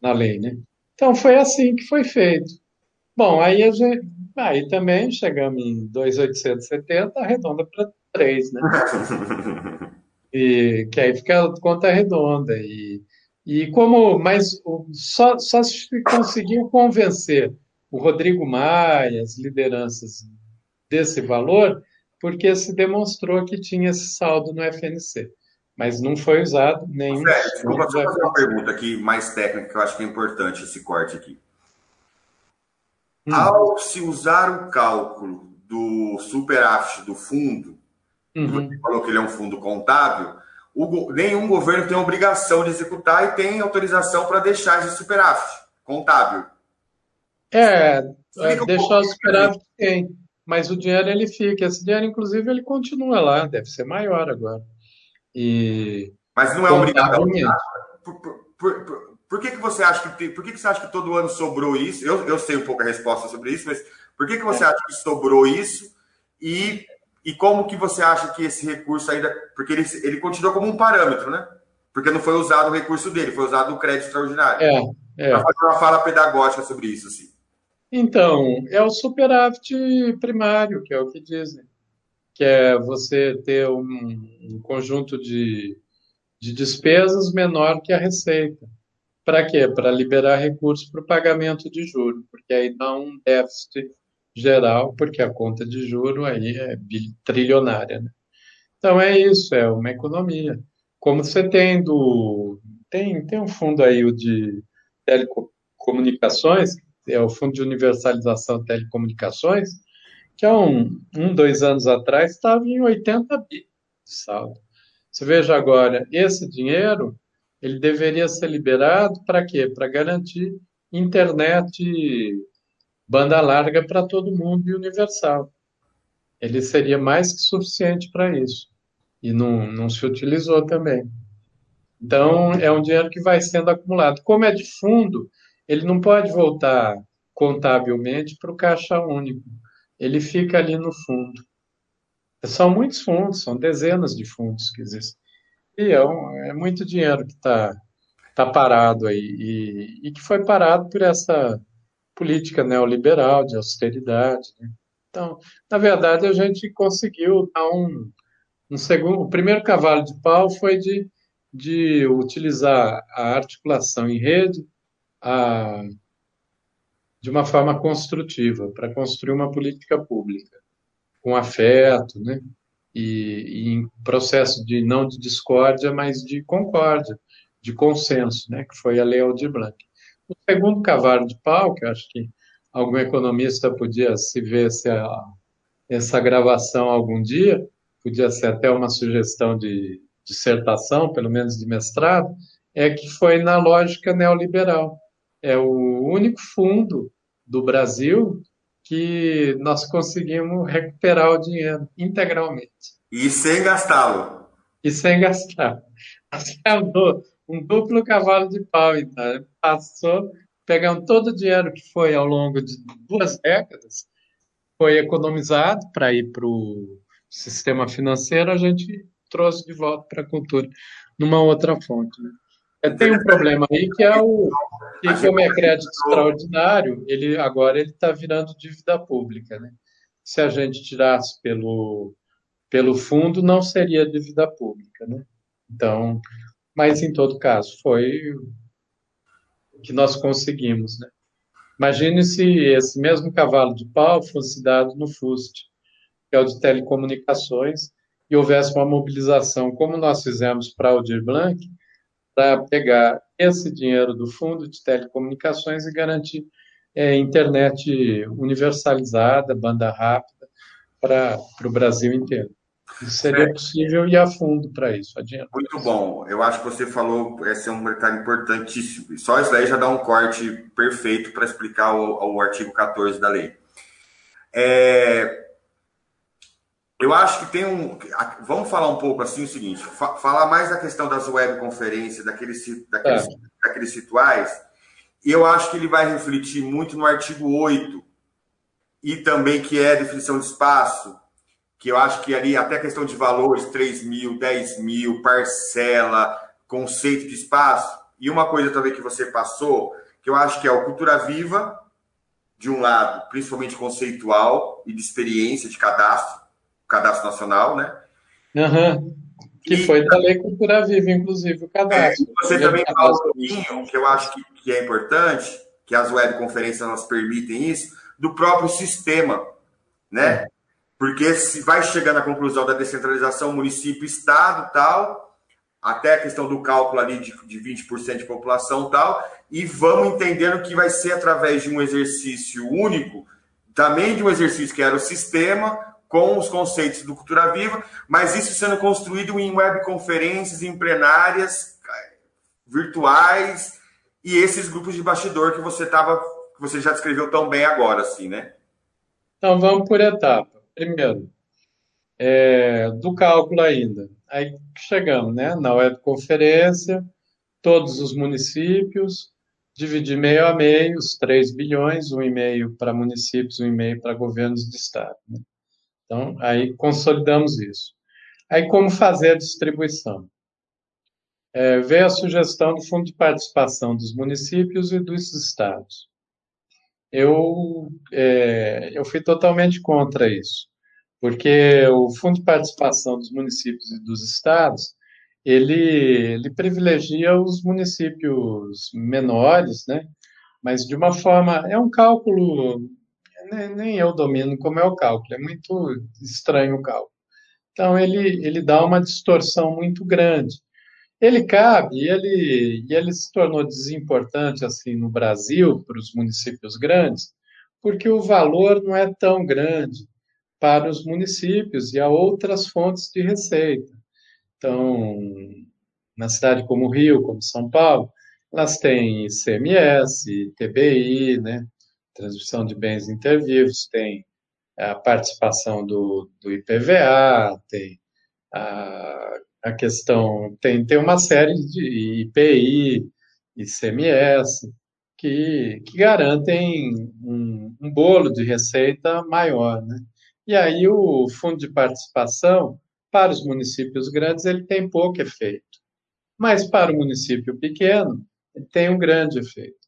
[SPEAKER 2] na lei, né? Então foi assim que foi feito. Bom, aí, a gente, aí também chegamos em 2,870, arredonda para 3, né? E, que aí fica conta redonda. E, e como, mas só, só se conseguiu convencer o Rodrigo Maia, as lideranças desse valor, porque se demonstrou que tinha esse saldo no FNC mas não foi usado nenhum.
[SPEAKER 3] Sério, desculpa, só fazer uma pergunta aqui mais técnica, que eu acho que é importante esse corte aqui. Hum. Ao se usar o cálculo do superávit do fundo, uhum. você falou que ele é um fundo contábil, o, nenhum governo tem obrigação de executar e tem autorização para deixar esse superávit contábil.
[SPEAKER 2] É, é deixar o superávit tem, mas o dinheiro ele fica. Esse dinheiro, inclusive, ele continua lá, deve ser maior agora. E
[SPEAKER 3] Mas não é obrigatório. Por, por, por, por, que, que você acha que por que, que você acha que todo ano sobrou isso? Eu, eu sei um pouco a resposta sobre isso, mas por que, que você é. acha que sobrou isso? E, e como que você acha que esse recurso ainda. Porque ele, ele continua como um parâmetro, né? Porque não foi usado o recurso dele, foi usado o crédito extraordinário. É, é. Para fazer uma fala pedagógica sobre isso, assim.
[SPEAKER 2] Então, é o superávit primário, que é o que dizem que é você ter um, um conjunto de, de despesas menor que a receita. Para quê? Para liberar recursos para o pagamento de juros, porque aí dá um déficit geral, porque a conta de juro aí é trilionária. Né? Então é isso, é uma economia. Como você tem do. Tem, tem um fundo aí o de telecomunicações, é o Fundo de Universalização de Telecomunicações, que há um, um dois anos atrás estava em 80 bi de saldo. Você veja agora, esse dinheiro, ele deveria ser liberado para quê? Para garantir internet banda larga para todo mundo e universal. Ele seria mais que suficiente para isso. E não, não se utilizou também. Então, é um dinheiro que vai sendo acumulado. Como é de fundo, ele não pode voltar contabilmente para o caixa único. Ele fica ali no fundo. São muitos fundos, são dezenas de fundos que existem. E é, um, é muito dinheiro que está tá parado aí, e, e, que foi parado por essa política neoliberal de austeridade. Né? Então, na verdade, a gente conseguiu dar um, um segundo. O primeiro cavalo de pau foi de, de utilizar a articulação em rede a, de uma forma construtiva, para construir uma política pública, com afeto, né? E, e, em processo de não de discórdia, mas de concórdia, de consenso, né? Que foi a Lei Aldir Blanc. O segundo cavalo de pau, que eu acho que algum economista podia se ver se a, essa gravação algum dia, podia ser até uma sugestão de dissertação, pelo menos de mestrado, é que foi na lógica neoliberal é o único fundo do Brasil que nós conseguimos recuperar o dinheiro integralmente.
[SPEAKER 3] E sem gastá-lo.
[SPEAKER 2] E sem gastar. É um duplo cavalo de pau, então. Passou, pegando todo o dinheiro que foi ao longo de duas décadas, foi economizado para ir para o sistema financeiro, a gente trouxe de volta para a cultura numa outra fonte. Né? Tem um problema aí que é o que como é crédito extraordinário, ele agora ele está virando dívida pública, né? Se a gente tirasse pelo pelo fundo, não seria dívida pública, né? Então, mas em todo caso foi o que nós conseguimos, né? Imagine se esse mesmo cavalo de pau fosse dado no FUST, que é o de telecomunicações, e houvesse uma mobilização, como nós fizemos para o Aldir Blanc, para pegar esse dinheiro do fundo de telecomunicações e garantir é, internet universalizada, banda rápida, para o Brasil inteiro. Isso seria possível e a fundo para isso. Adianta.
[SPEAKER 3] Muito bom. Eu acho que você falou, esse é um detalhe importantíssimo. Só isso daí já dá um corte perfeito para explicar o, o artigo 14 da lei. É, eu acho que tem um. Vamos falar um pouco assim o seguinte: falar mais da questão das webconferências, daqueles, daqueles, é. daqueles rituais. Eu acho que ele vai refletir muito no artigo 8, e também que é a definição de espaço, que eu acho que ali até a questão de valores, 3 mil, 10 mil, parcela, conceito de espaço. E uma coisa também que você passou, que eu acho que é o Cultura Viva, de um lado, principalmente conceitual e de experiência de cadastro Cadastro Nacional, né?
[SPEAKER 2] Uhum. Que e, foi da Lei Cultura Viva, inclusive, o cadastro.
[SPEAKER 3] É, você também fala um pouquinho, que eu acho que, que é importante, que as webconferências elas permitem isso, do próprio sistema, né? É. Porque se vai chegando à conclusão da descentralização, município, estado, tal, até a questão do cálculo ali de, de 20% de população, tal, e vamos entendendo que vai ser através de um exercício único, também de um exercício que era o sistema, com os conceitos do Cultura Viva, mas isso sendo construído em webconferências, em plenárias virtuais e esses grupos de bastidor que você tava, que você já descreveu tão bem agora, assim, né?
[SPEAKER 2] Então vamos por etapa. Primeiro, é, do cálculo ainda. Aí chegamos, né? Na webconferência, todos os municípios, dividir meio a meio, os 3 bilhões, um e meio para municípios, um e meio para governos de estado. Né? Então, aí consolidamos isso. Aí, como fazer a distribuição? É, veio a sugestão do Fundo de Participação dos municípios e dos estados. Eu, é, eu fui totalmente contra isso, porque o Fundo de Participação dos municípios e dos estados, ele, ele privilegia os municípios menores, né? mas de uma forma, é um cálculo nem, nem eu domino como é o cálculo, é muito estranho o cálculo. Então, ele, ele dá uma distorção muito grande. Ele cabe e ele, e ele se tornou desimportante assim no Brasil para os municípios grandes, porque o valor não é tão grande para os municípios e há outras fontes de receita. Então, na cidade como Rio, como São Paulo, elas têm ICMS, TBI, né? Transmissão de bens intervivos, tem a participação do, do IPVA, tem a, a questão, tem, tem uma série de IPI, ICMS, que, que garantem um, um bolo de receita maior, né? E aí o fundo de participação, para os municípios grandes, ele tem pouco efeito. Mas para o município pequeno, ele tem um grande efeito.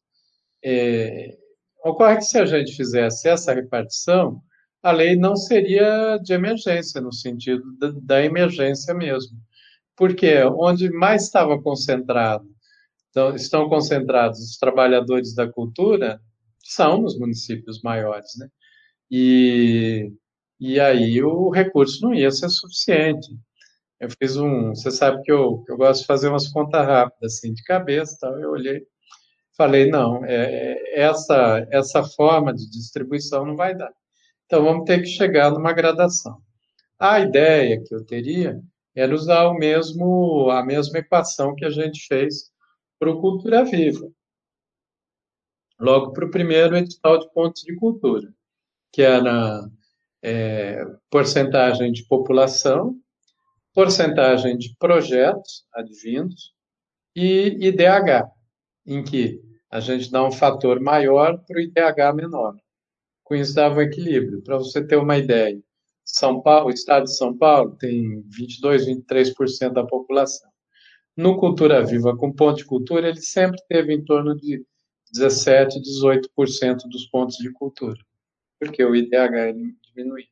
[SPEAKER 2] É, ocorre que se a gente fizesse essa repartição, a lei não seria de emergência, no sentido da, da emergência mesmo. Porque onde mais estava concentrado, então, estão concentrados os trabalhadores da cultura, são nos municípios maiores, né? E, e aí o recurso não ia ser suficiente. Eu fiz um, você sabe que eu, eu gosto de fazer umas contas rápidas, assim, de cabeça, tal, eu olhei, falei, não, é, é, essa, essa forma de distribuição não vai dar. Então, vamos ter que chegar numa gradação. A ideia que eu teria era usar o mesmo, a mesma equação que a gente fez para o Cultura Viva. Logo para o primeiro edital de pontos de cultura, que era é, porcentagem de população, porcentagem de projetos advindos e IDH, em que a gente dá um fator maior para o IDH menor com isso dava um equilíbrio. Para você ter uma ideia, São Paulo, o estado de São Paulo tem 22, 23% da população. No Cultura Viva, com ponto de cultura, ele sempre teve em torno de 17, 18% dos pontos de cultura, porque o IDH diminuía.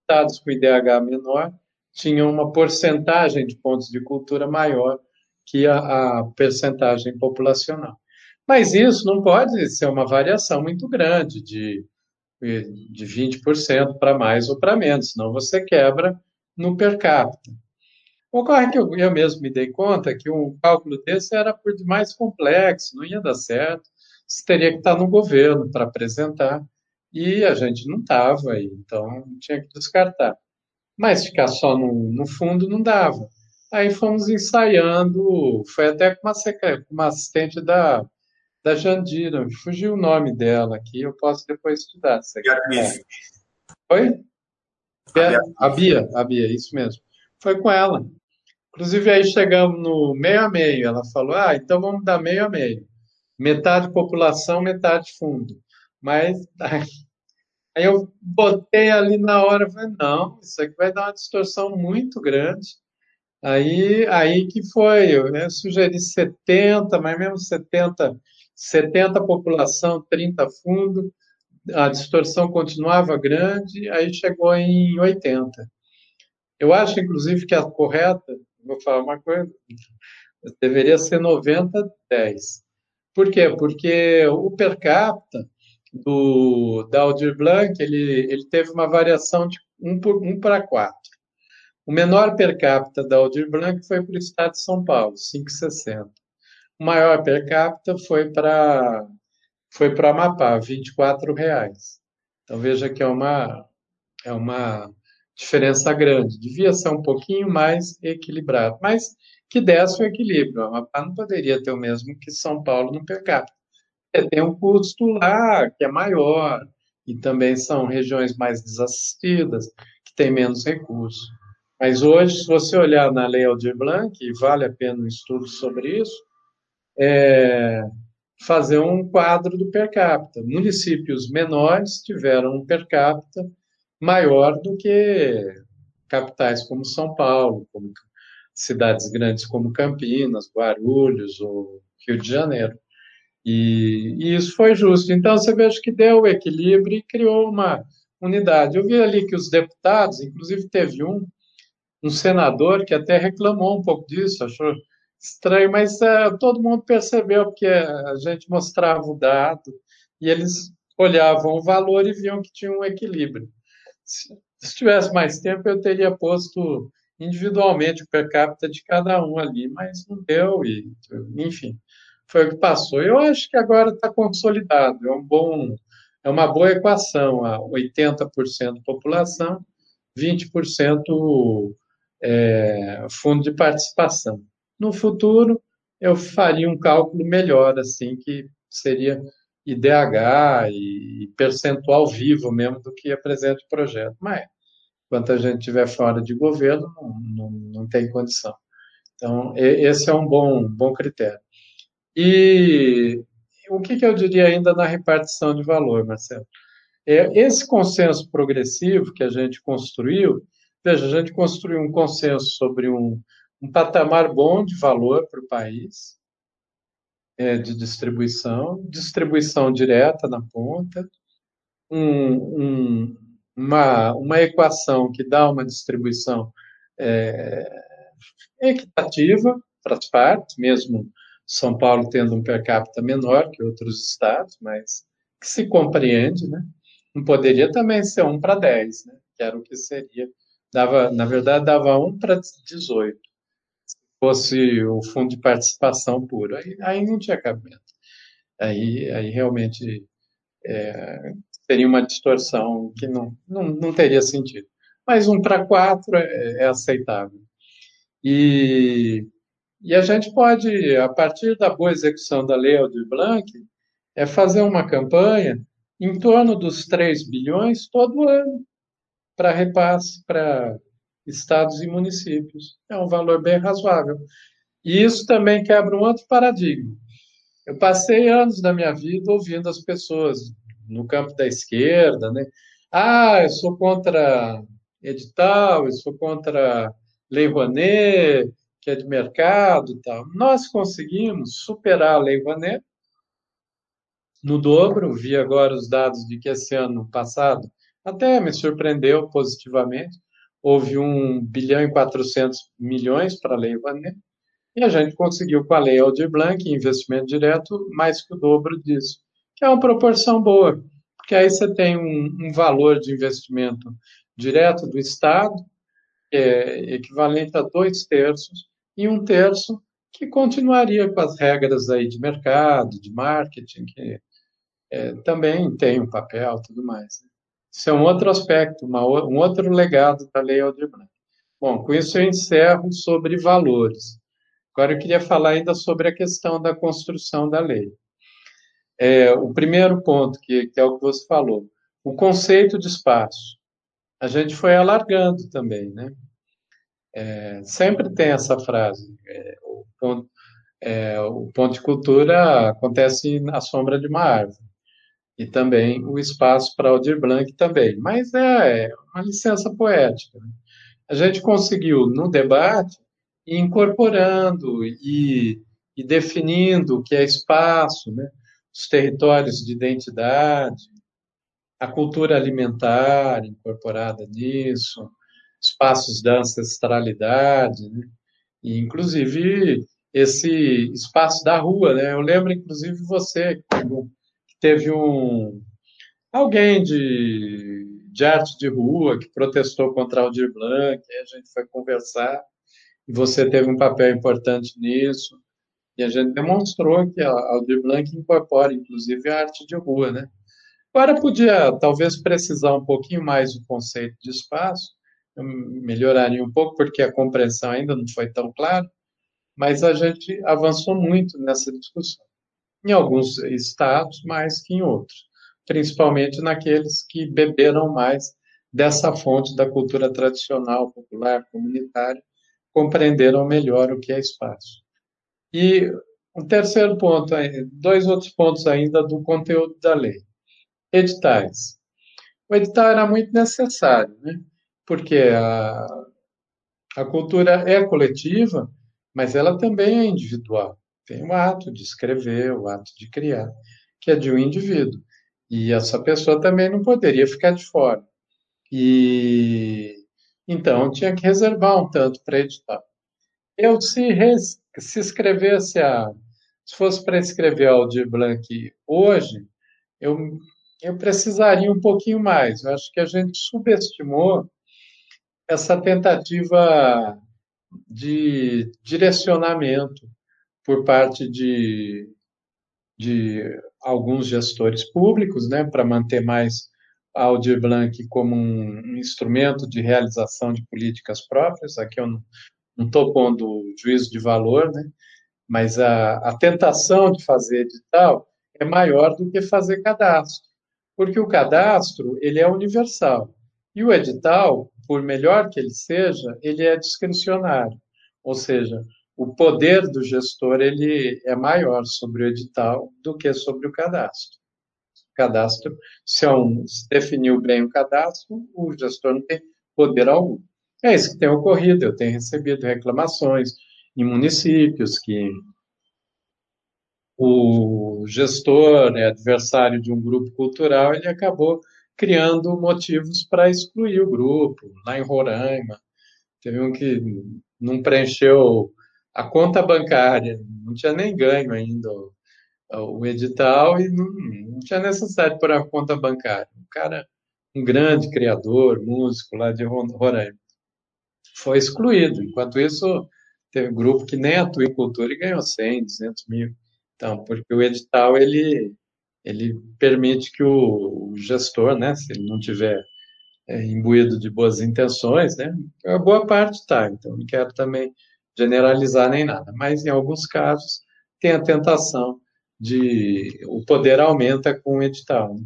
[SPEAKER 2] Estados com IDH menor tinham uma porcentagem de pontos de cultura maior que a, a percentagem populacional. Mas isso não pode ser uma variação muito grande de de 20% para mais ou para menos, senão você quebra no per capita. Ocorre que eu, eu mesmo me dei conta que um cálculo desse era por demais complexo, não ia dar certo, você teria que estar no governo para apresentar, e a gente não estava, então tinha que descartar. Mas ficar só no, no fundo não dava. Aí fomos ensaiando, foi até com uma, uma assistente da, da Jandira, fugiu o nome dela aqui, eu posso depois estudar. Beatriz. Oi? A, a Bia, a Bia, isso mesmo. Foi com ela. Inclusive, aí chegamos no meio a meio. Ela falou: ah, então vamos dar meio a meio. Metade população, metade fundo. Mas aí eu botei ali na hora, falei, não, isso aqui vai dar uma distorção muito grande. Aí, aí que foi, eu né, sugeri 70, mas mesmo 70 70 população, 30 fundo, a distorção continuava grande, aí chegou em 80. Eu acho, inclusive, que a correta, vou falar uma coisa, deveria ser 90, 10. Por quê? Porque o per capita do, da Aldir Blanc, ele, ele teve uma variação de 1 por 1 para 4. O menor per capita da Aldir Blanc foi para o estado de São Paulo, 5,60. O maior per capita foi para foi para Amapá, R$ reais. Então veja que é uma é uma diferença grande. Devia ser um pouquinho mais equilibrado, mas que desse o equilíbrio. Amapá não poderia ter o mesmo que São Paulo no per capita. Tem um custo lá que é maior e também são regiões mais desassistidas, que têm menos recursos. Mas hoje, se você olhar na Lei Aldir Blanc, e vale a pena um estudo sobre isso, é, fazer um quadro do per capita. Municípios menores tiveram um per capita maior do que capitais como São Paulo, como cidades grandes como Campinas, Guarulhos ou Rio de Janeiro. E, e isso foi justo. Então, você veja que deu o equilíbrio e criou uma unidade. Eu vi ali que os deputados, inclusive teve um, um senador que até reclamou um pouco disso, achou estranho, mas uh, todo mundo percebeu, porque a gente mostrava o dado e eles olhavam o valor e viam que tinha um equilíbrio. Se, se tivesse mais tempo, eu teria posto individualmente o per capita de cada um ali, mas não deu, e, enfim, foi o que passou. Eu acho que agora está consolidado, é um bom, é uma boa equação, a 80% população, 20% é, fundo de participação. No futuro, eu faria um cálculo melhor, assim, que seria IDH e percentual vivo mesmo do que apresenta o projeto. Mas, enquanto a gente estiver fora de governo, não, não, não tem condição. Então, esse é um bom, bom critério. E o que, que eu diria ainda na repartição de valor, Marcelo? É, esse consenso progressivo que a gente construiu, veja, a gente construiu um consenso sobre um, um patamar bom de valor para o país, é, de distribuição, distribuição direta na ponta, um, um, uma, uma equação que dá uma distribuição é, equitativa para as partes, mesmo São Paulo tendo um per capita menor que outros estados, mas que se compreende, né? Não poderia também ser um para 10, né? Que era o que seria. Dava, na verdade, dava um para 18 fosse o fundo de participação puro. Aí, aí não tinha cabimento. Aí, aí realmente é, seria uma distorção que não, não, não teria sentido. Mas um para quatro é, é, aceitável. E, e a gente pode, a partir da boa execução da Lei Aldir Blanc, é fazer uma campanha em torno dos 3 bilhões todo ano para repasse para estados e municípios. É um valor bem razoável. E isso também quebra um outro paradigma. Eu passei anos da minha vida ouvindo as pessoas no campo da esquerda, né? Ah, eu sou contra edital, eu sou contra Lei Rouanet, que é de mercado e tal. Nós conseguimos superar a Lei Rouanet no dobro. Vi agora os dados de que esse ano passado até me surpreendeu positivamente houve 1 bilhão e 400 milhões para a Lei Rouanet, e a gente conseguiu com a Lei Aldir Blanc, investimento direto, mais que o dobro disso, que é uma proporção boa, porque aí você tem um, um valor de investimento direto do Estado, que é equivalente a dois terços, e um terço que continuaria com as regras aí de mercado, de marketing, que é, também tem um papel tudo mais. Isso é um outro aspecto, uma, um outro legado da Lei Aldir. Bom, com isso eu encerro sobre valores. Agora eu queria falar ainda sobre a questão da construção da lei. É, o primeiro ponto, que, que é o que você falou, o conceito de espaço. A gente foi alargando também, né? É, sempre tem essa frase, é, o, ponto, é, o ponto de cultura acontece na sombra de uma árvore e também o espaço para Aldir Blanc também. Mas é, é uma licença poética. Né? A gente conseguiu, no debate, ir incorporando e, e definindo o que é espaço, né? os territórios de identidade, a cultura alimentar incorporada nisso, espaços da ancestralidade, né? e inclusive esse espaço da rua, né? Eu lembro, inclusive, você, teve um alguém de, de arte de rua que protestou contra Aldir Blanc, a gente foi conversar, e você teve um papel importante nisso, e a gente demonstrou que a Aldir Blanc incorpora, inclusive, a arte de rua, né? Agora podia, talvez, precisar um pouquinho mais do conceito de espaço, melhoraria um pouco, porque a compreensão ainda não foi tão clara, mas a gente avançou muito nessa discussão em alguns estados mais que em outros, principalmente naqueles que beberam mais dessa fonte da cultura tradicional, popular, comunitária, compreenderam melhor o que é espaço. E um terceiro ponto, dois outros pontos ainda do conteúdo da lei. Editais. O edital era muito necessário, né? porque a, a cultura é coletiva, mas ela também é individual. Tem o ato de escrever, o ato de criar, que é de um indivíduo. E essa pessoa também não poderia ficar de fora. E então tinha que reservar um tanto para editar. Eu, se, res, se escrevesse a. Se fosse para escrever Aldir Blanc hoje, eu, eu precisaria um pouquinho mais. Eu acho que a gente subestimou essa tentativa de direcionamento por parte de, de alguns gestores públicos, né, para manter mais a Aldir Blanc como um instrumento de realização de políticas próprias. Aqui eu não estou pondo juízo de valor, né, mas a, a tentação de fazer edital é maior do que fazer cadastro, porque o cadastro ele é universal e o edital, por melhor que ele seja, ele é discricionário, ou seja, o poder do gestor ele é maior sobre o edital do que sobre o cadastro. O cadastro, se, é um, se definiu bem o cadastro, o gestor não tem poder algum. É isso que tem ocorrido. Eu tenho recebido reclamações em municípios que o gestor é adversário de um grupo cultural, ele acabou criando motivos para excluir o grupo. Lá em Roraima, teve um que não preencheu a conta bancária, não tinha nem ganho ainda o, o edital e não, não, tinha necessidade para a conta bancária. Um cara, um grande criador, músico lá de Roraima, foi excluído. Enquanto isso, teve um grupo que nem atua em cultura e ganhou 100, 200 mil. Então, porque o edital, ele, ele permite que o, o gestor, né, se ele não tiver é, imbuído de boas intenções, né, a boa parte está. Então, não quero também generalizar nem nada, mas em alguns casos tem a tentação de o poder aumenta com o edital. Né?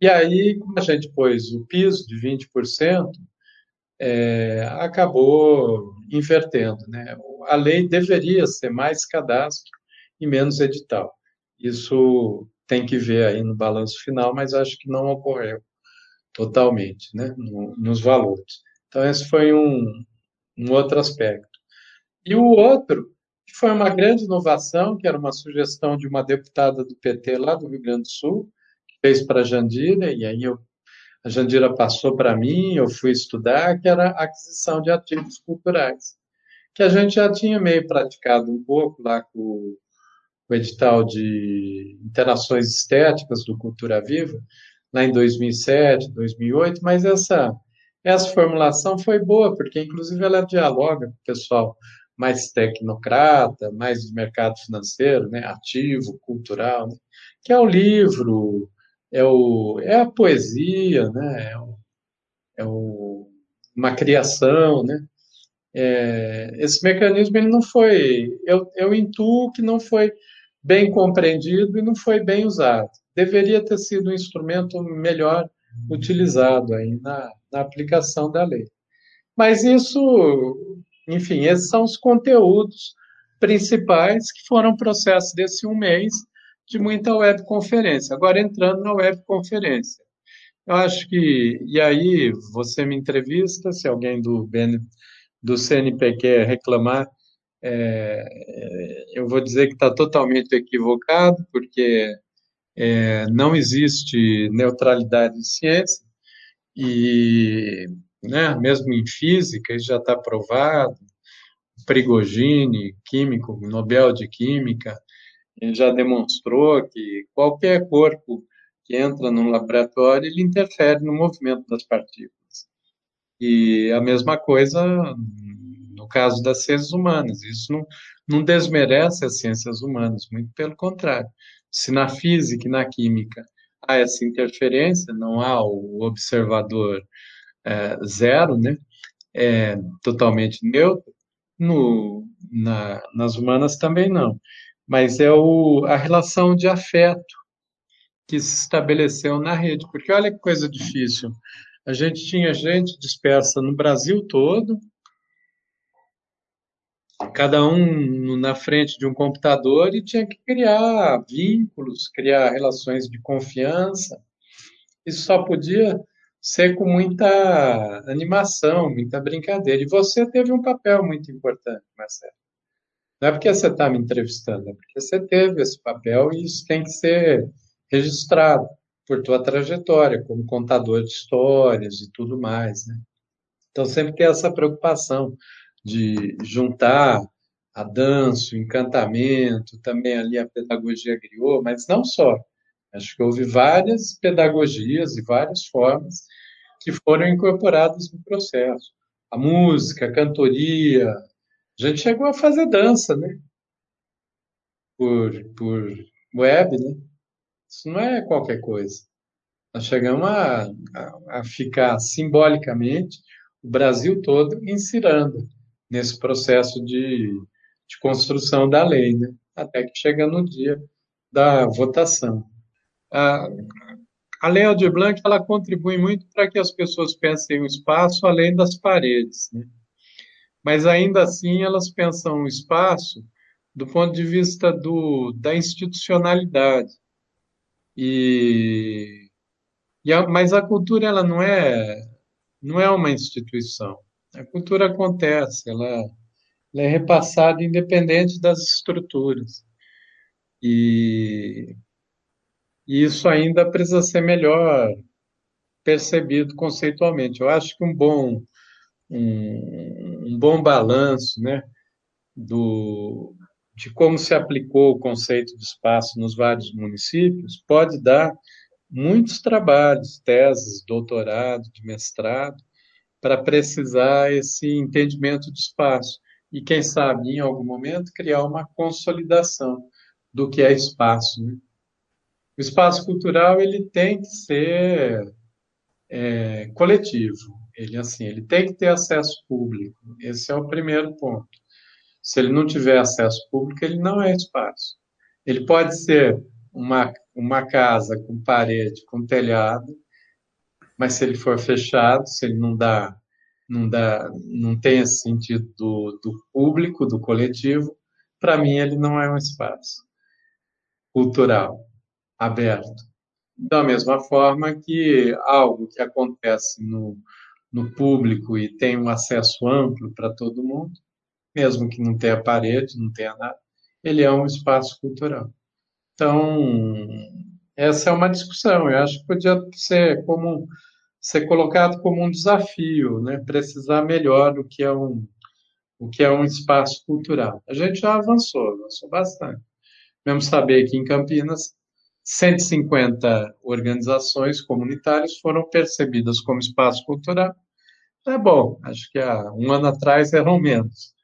[SPEAKER 2] E aí, como a gente pôs o piso de 20%, é, acabou invertendo. Né? A lei deveria ser mais cadastro e menos edital. Isso tem que ver aí no balanço final, mas acho que não ocorreu totalmente né? No, nos valores. Então, esse foi um, um outro aspecto. E o outro, que foi uma grande inovação, que era uma sugestão de uma deputada do PT lá do Rio Grande do Sul, que fez para a Jandira, e aí eu, a Jandira passou para mim, eu fui estudar, que era a aquisição de ativos culturais, que a gente já tinha meio praticado um pouco lá com o edital de interações estéticas do Cultura Viva, lá em 2007, 2008, mas essa, essa formulação foi boa, porque inclusive ela dialoga com o pessoal mais tecnocrata, mais do mercado financeiro, né, ativo, cultural, né, que é o livro, é, o, é a poesia, né, é, o, é o, uma criação, né, é, esse mecanismo ele não foi, eu, eu intuo que não foi bem compreendido e não foi bem usado. Deveria ter sido um instrumento melhor utilizado aí na, na aplicação da lei. Mas isso enfim, esses são os conteúdos principais que foram processo desse um mês de muita webconferência. Agora, entrando na webconferência. Eu acho que, e aí você me entrevista, se alguém do, BN, do CNP quer reclamar, é, eu vou dizer que está totalmente equivocado, porque é, não existe neutralidade de ciência, e né? mesmo em física, isso já está provado. Prigogine, químico, Nobel de Química, já demonstrou que qualquer corpo que entra num laboratório, ele interfere no movimento das partículas. E a mesma coisa no caso das ciências humanas. Isso não, não desmerece as ciências humanas, muito pelo contrário. Se na física e na química há essa interferência, não há o observador é, zero, né? É totalmente neutro. No, na, nas humanas também não. Mas é o, a relação de afeto que se estabeleceu na rede. Porque olha que coisa difícil. A gente tinha gente dispersa no Brasil todo, cada um na frente de um computador e tinha que criar vínculos, criar relações de confiança. Isso só podia ser com muita animação, muita brincadeira. E você teve um papel muito importante, Marcelo. Não é porque você está me entrevistando, é porque você teve esse papel e isso tem que ser registrado por tua trajetória como contador de histórias e tudo mais, né? Então sempre tem essa preocupação de juntar a dança, o encantamento, também ali a pedagogia griot, mas não só. Acho que houve várias pedagogias e várias formas que foram incorporadas no processo. a música, a cantoria. A gente chegou a fazer dança, né? Por, por web, né? Isso não é qualquer coisa. Nós chegamos a, a, a ficar simbolicamente o Brasil todo insirando nesse processo de, de construção da lei, né? Até que chega no dia da votação. A, Lei Aldir Blanc ela contribui muito para que as pessoas pensem o espaço além das paredes, né? mas ainda assim elas pensam o espaço do ponto de vista do, da institucionalidade. E, e a, mas a cultura ela não é não é uma instituição. A cultura acontece, ela, ela é repassada independente das estruturas. E e isso ainda precisa ser melhor percebido conceitualmente. Eu acho que um bom, um, um bom balanço né, do, de como se aplicou o conceito de espaço nos vários municípios pode dar muitos trabalhos, teses, doutorado, de mestrado, para precisar esse entendimento de espaço. E, quem sabe, em algum momento, criar uma consolidação do que é espaço. Né? O espaço cultural ele tem que ser é, coletivo. Ele assim, ele tem que ter acesso público. Esse é o primeiro ponto. Se ele não tiver acesso público, ele não é espaço. Ele pode ser uma, uma casa com parede, com telhado, mas se ele for fechado, se ele não dá, não dá, não tem esse sentido do, do público, do coletivo, para mim ele não é um espaço cultural aberto. Da mesma forma que algo que acontece no, no público e tem um acesso amplo para todo mundo, mesmo que não tenha parede, não tenha nada, ele é um espaço cultural. Então, essa é uma discussão. Eu acho que podia ser como ser colocado como um desafio, né? Precisar melhor do que é um o que é um espaço cultural. A gente já avançou, avançou bastante. Mesmo saber que em Campinas 150 organizações comunitárias foram percebidas como espaço cultural. É bom, acho que há um ano atrás eram menos.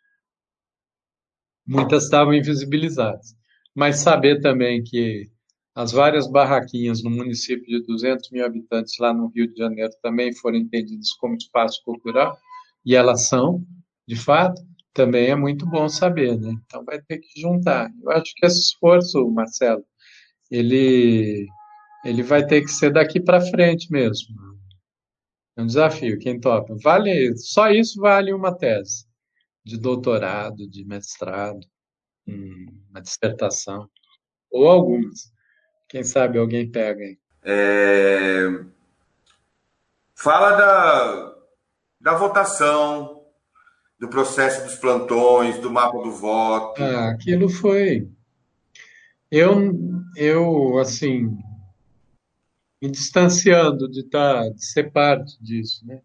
[SPEAKER 2] Muitas estavam invisibilizadas. Mas saber também que as várias barraquinhas no município de 200 mil habitantes, lá no Rio de Janeiro, também foram entendidas como espaço cultural, e elas são, de fato, também é muito bom saber, né? Então vai ter que juntar. Eu acho que esse esforço, Marcelo, ele, ele vai ter que ser daqui para frente mesmo. É um desafio, quem topa. Vale, só isso vale uma tese de doutorado, de mestrado, uma dissertação, ou algumas. Quem sabe alguém pega aí.
[SPEAKER 3] É... Fala da, da votação, do processo dos plantões, do mapa do voto.
[SPEAKER 2] Ah, aquilo foi eu, eu assim, me distanciando de, tá, de ser parte disso, né?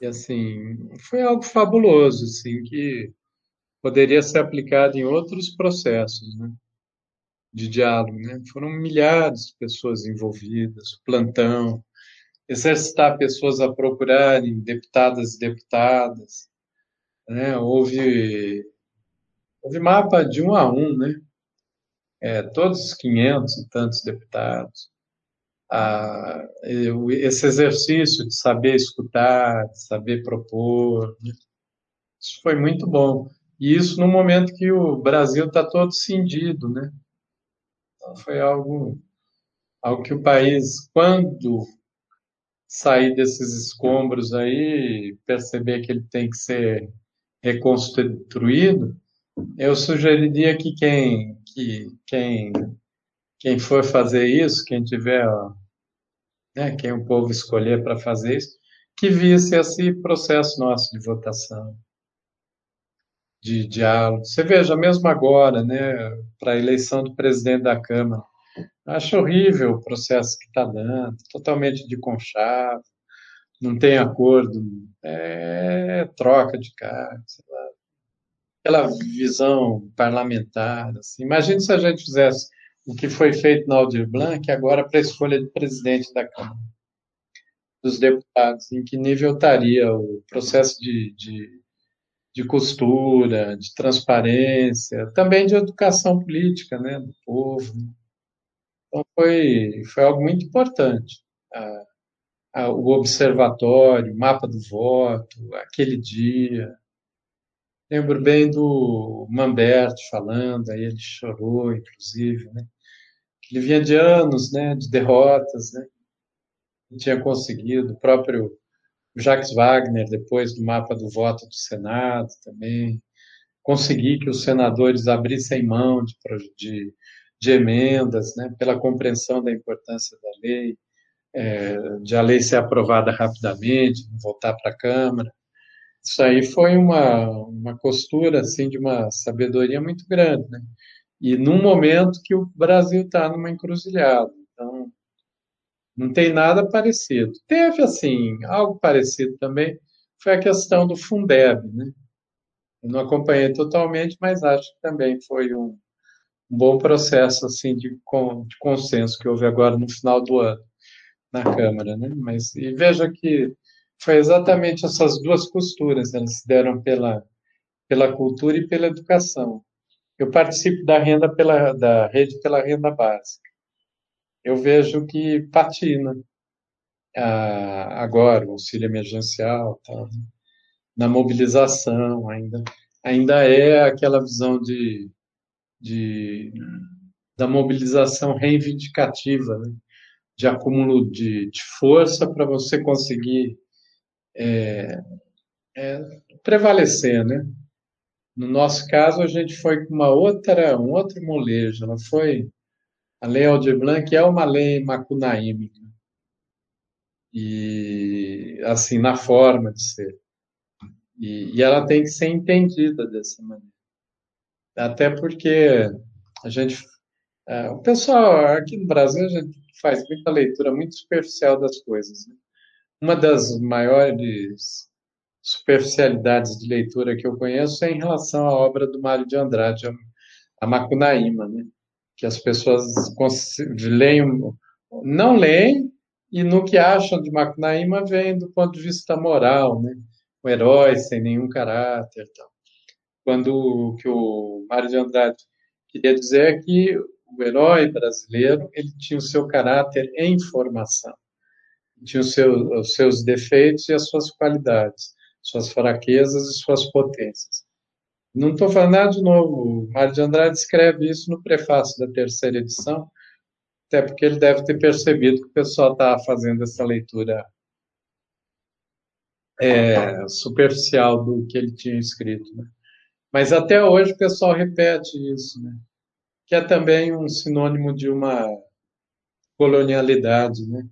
[SPEAKER 2] E assim, foi algo fabuloso, assim, que poderia ser aplicado em outros processos, né? De diálogo, né? Foram milhares de pessoas envolvidas, plantão, exercitar pessoas a procurarem deputadas e deputadas, né? Houve, houve mapa de um a um, né? É, todos os 500 e tantos deputados, a, esse exercício de saber escutar, de saber propor, né? isso foi muito bom. E isso no momento que o Brasil está todo cindido, né? Então foi algo, algo que o país, quando sair desses escombros aí, perceber que ele tem que ser reconstruído, eu sugeriria que quem, que quem, quem for fazer isso, quem tiver, né, quem o povo escolher para fazer isso, que visse esse processo nosso de votação, de diálogo. Você veja, mesmo agora, né, para a eleição do presidente da Câmara, acho horrível o processo que está dando, totalmente de conchavo, não tem acordo, é troca de cargos, sei lá aquela visão parlamentar. Assim. Imagine se a gente fizesse o que foi feito na Aldir Blanc agora para a escolha de presidente da Câmara. dos deputados, em que nível estaria o processo de, de, de costura, de transparência, também de educação política, né, do povo. Então foi, foi algo muito importante. A, a, o observatório, o mapa do voto, aquele dia. Lembro bem do Mamberti falando, aí ele chorou, inclusive, né? Ele vinha de anos, né, de derrotas, né? Não tinha conseguido. O próprio Jacques Wagner, depois do mapa do voto do Senado, também consegui que os senadores abrissem mão de, de, de emendas, né, pela compreensão da importância da lei, é, de a lei ser aprovada rapidamente, voltar para a Câmara. Isso aí foi uma, uma costura, assim, de uma sabedoria muito grande, né? E num momento que o Brasil está numa encruzilhada. Então, não tem nada parecido. Teve, assim, algo parecido também, foi a questão do Fundeb, né? Eu não acompanhei totalmente, mas acho que também foi um, um bom processo, assim, de, de consenso que houve agora no final do ano na Câmara, né? Mas, e veja que foi exatamente essas duas costuras, elas se deram pela, pela cultura e pela educação. Eu participo da renda pela da rede pela renda básica. Eu vejo que patina ah, agora o auxílio emergencial, tá, na mobilização ainda ainda é aquela visão de, de da mobilização reivindicativa, né? de acúmulo de, de força para você conseguir é, é, prevalecer, né? No nosso caso, a gente foi com uma outra, um outro molejo. Foi a Lei Aldir Blanc é uma lei macunaímica e assim na forma de ser e, e ela tem que ser entendida dessa maneira. Até porque a gente, é, o pessoal aqui no Brasil a gente faz muita leitura muito superficial das coisas. Né? Uma das maiores superficialidades de leitura que eu conheço é em relação à obra do Mário de Andrade, a Macunaíma, né? que as pessoas leem, não leem, e no que acham de Macunaíma vem do ponto de vista moral, né? um herói sem nenhum caráter. Tal. Quando o que o Mário de Andrade queria dizer é que o herói brasileiro ele tinha o seu caráter em formação, tinha os seus, os seus defeitos e as suas qualidades suas fraquezas e suas potências. Não estou falando nada de novo. O Mário de Andrade escreve isso no prefácio da terceira edição, até porque ele deve ter percebido que o pessoal está fazendo essa leitura é, superficial do que ele tinha escrito. Né? Mas até hoje o pessoal repete isso, né? que é também um sinônimo de uma colonialidade, né?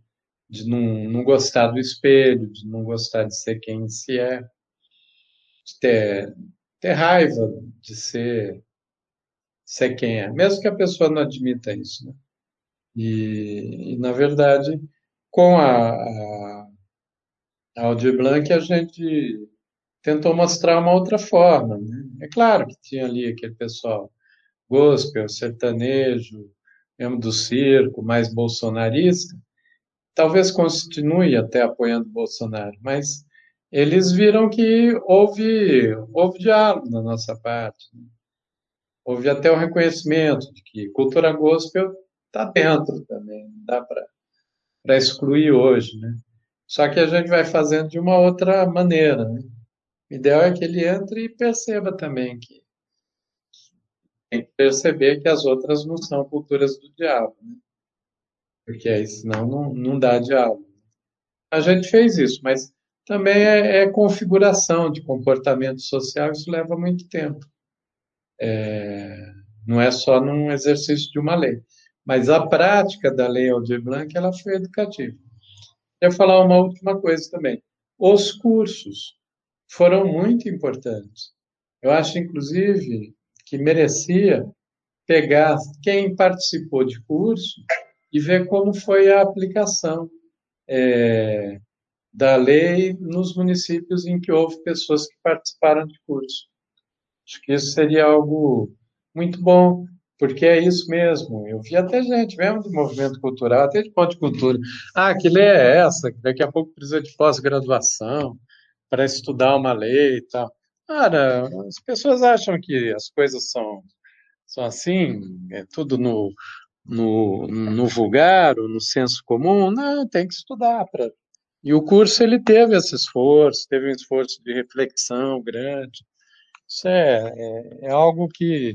[SPEAKER 2] De não, não gostar do espelho, de não gostar de ser quem se é, de ter, ter raiva de ser, ser quem é, mesmo que a pessoa não admita isso. Né? E, e, na verdade, com a, a, a Aldir Blanc, a gente tentou mostrar uma outra forma. Né? É claro que tinha ali aquele pessoal gospel, sertanejo, mesmo do circo, mais bolsonarista, talvez continue até apoiando Bolsonaro, mas eles viram que houve, houve diálogo na nossa parte. Né? Houve até o reconhecimento de que cultura gospel está dentro também, não dá para excluir hoje. Né? Só que a gente vai fazendo de uma outra maneira. Né? O ideal é que ele entre e perceba também que tem que perceber que as outras não são culturas do diabo. Né? Porque aí senão não, não dá diálogo. A gente fez isso, mas também é, é configuração de comportamento social, isso leva muito tempo. É, não é só num exercício de uma lei. Mas a prática da lei Aldir Blanc, ela foi educativa. Eu falar uma última coisa também. Os cursos foram muito importantes. Eu acho, inclusive, que merecia pegar quem participou de curso e ver como foi a aplicação é, da lei nos municípios em que houve pessoas que participaram de curso. Acho que isso seria algo muito bom, porque é isso mesmo. Eu vi até gente, mesmo de movimento cultural, até de ponto de cultura. Ah, que lei é essa? Daqui a pouco precisa de pós-graduação para estudar uma lei e tal. Cara, as pessoas acham que as coisas são, são assim, é tudo no, no, no vulgar ou no senso comum. Não, tem que estudar. Pra... E o curso ele teve esse esforço, teve um esforço de reflexão grande. Isso é, é, é algo que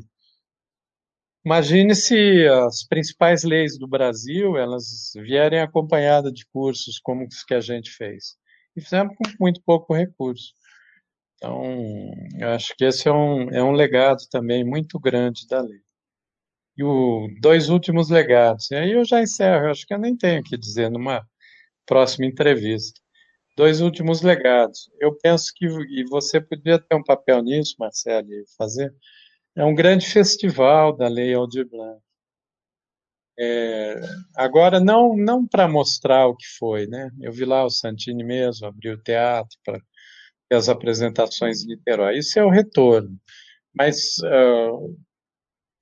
[SPEAKER 2] Imagine se as principais leis do Brasil elas vierem acompanhadas de cursos como os que a gente fez. E fizemos com muito pouco recurso. Então, eu acho que esse é um, é um legado também muito grande da lei. E os dois últimos legados, e aí eu já encerro, eu acho que eu nem tenho que dizer numa próxima entrevista. Dois últimos legados. Eu penso que, e você podia ter um papel nisso, Marcelo, fazer, é um grande festival da Lei Aldir Blanc. É, agora, não, não para mostrar o que foi, né? Eu vi lá o Santini mesmo, abriu o teatro para as apresentações de Niterói. Isso é o retorno. Mas, uh,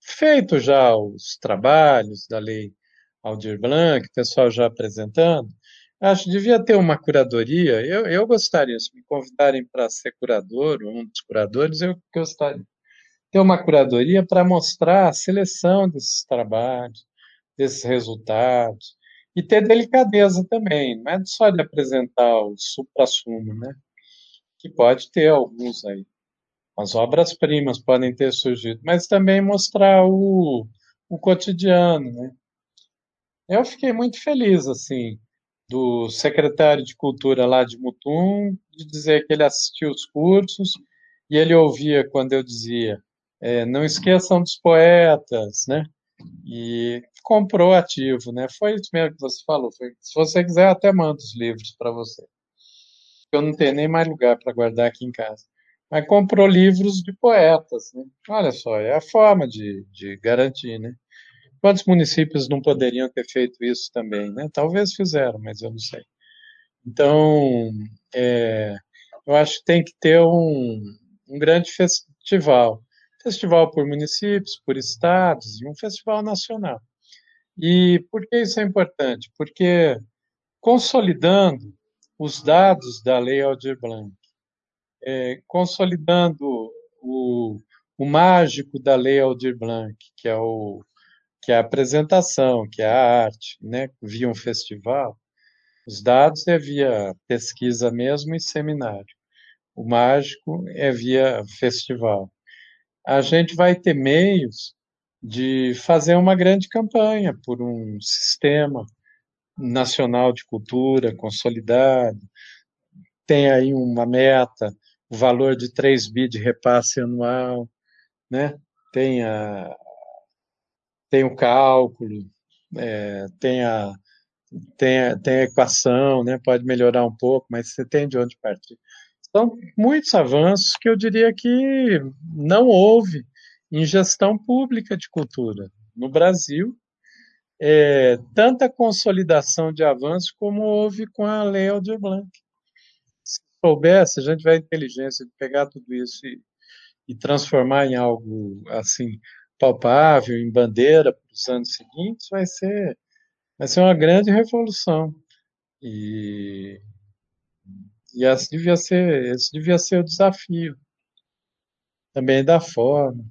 [SPEAKER 2] feito já os trabalhos da Lei Aldir Blanc, o pessoal já apresentando, acho que devia ter uma curadoria. Eu, eu gostaria, se me convidarem para ser curador, um dos curadores, eu gostaria ter uma curadoria para mostrar a seleção desses trabalhos, desses resultados, e ter delicadeza também, não é só de apresentar o supra-sumo, né? Que pode ter alguns aí. As obras-primas podem ter surgido, mas também mostrar o, o cotidiano, né? Eu fiquei muito feliz, assim, do secretário de Cultura lá de Mutum, de dizer que ele assistiu os cursos e ele ouvia quando eu dizia é, não esqueçam dos poetas, né? E comprou ativo, né? Foi isso mesmo que você falou. Foi, se você quiser, até mando os livros para você. Eu não tenho nem mais lugar para guardar aqui em casa. Mas comprou livros de poetas, né? Olha só, é a forma de, de garantir, né? Quantos municípios não poderiam ter feito isso também, né? Talvez fizeram, mas eu não sei. Então, é, eu acho que tem que ter um, um grande festival festival por municípios, por estados e um festival nacional. E por que isso é importante? Porque consolidando os dados da Lei Aldir Blanc, é, consolidando o, o mágico da Lei Aldir Blanc, que é, o, que é a apresentação, que é a arte, né, via um festival, os dados é via pesquisa mesmo e seminário. O mágico é via festival a gente vai ter meios de fazer uma grande campanha por um sistema nacional de cultura consolidado. Tem aí uma meta, o valor de 3 bi de repasse anual, né? tem, a, tem o cálculo, é, tem, a, tem, a, tem a equação, né? pode melhorar um pouco, mas você tem de onde partir. São muitos avanços que eu diria que não houve em gestão pública de cultura no Brasil, é, tanta consolidação de avanços como houve com a Lei Aldir Blanc. Se soubesse, a gente vai inteligência de pegar tudo isso e, e transformar em algo assim palpável, em bandeira para os anos seguintes, vai ser, vai ser uma grande revolução. E e esse devia ser, esse devia ser o desafio. Também da forma.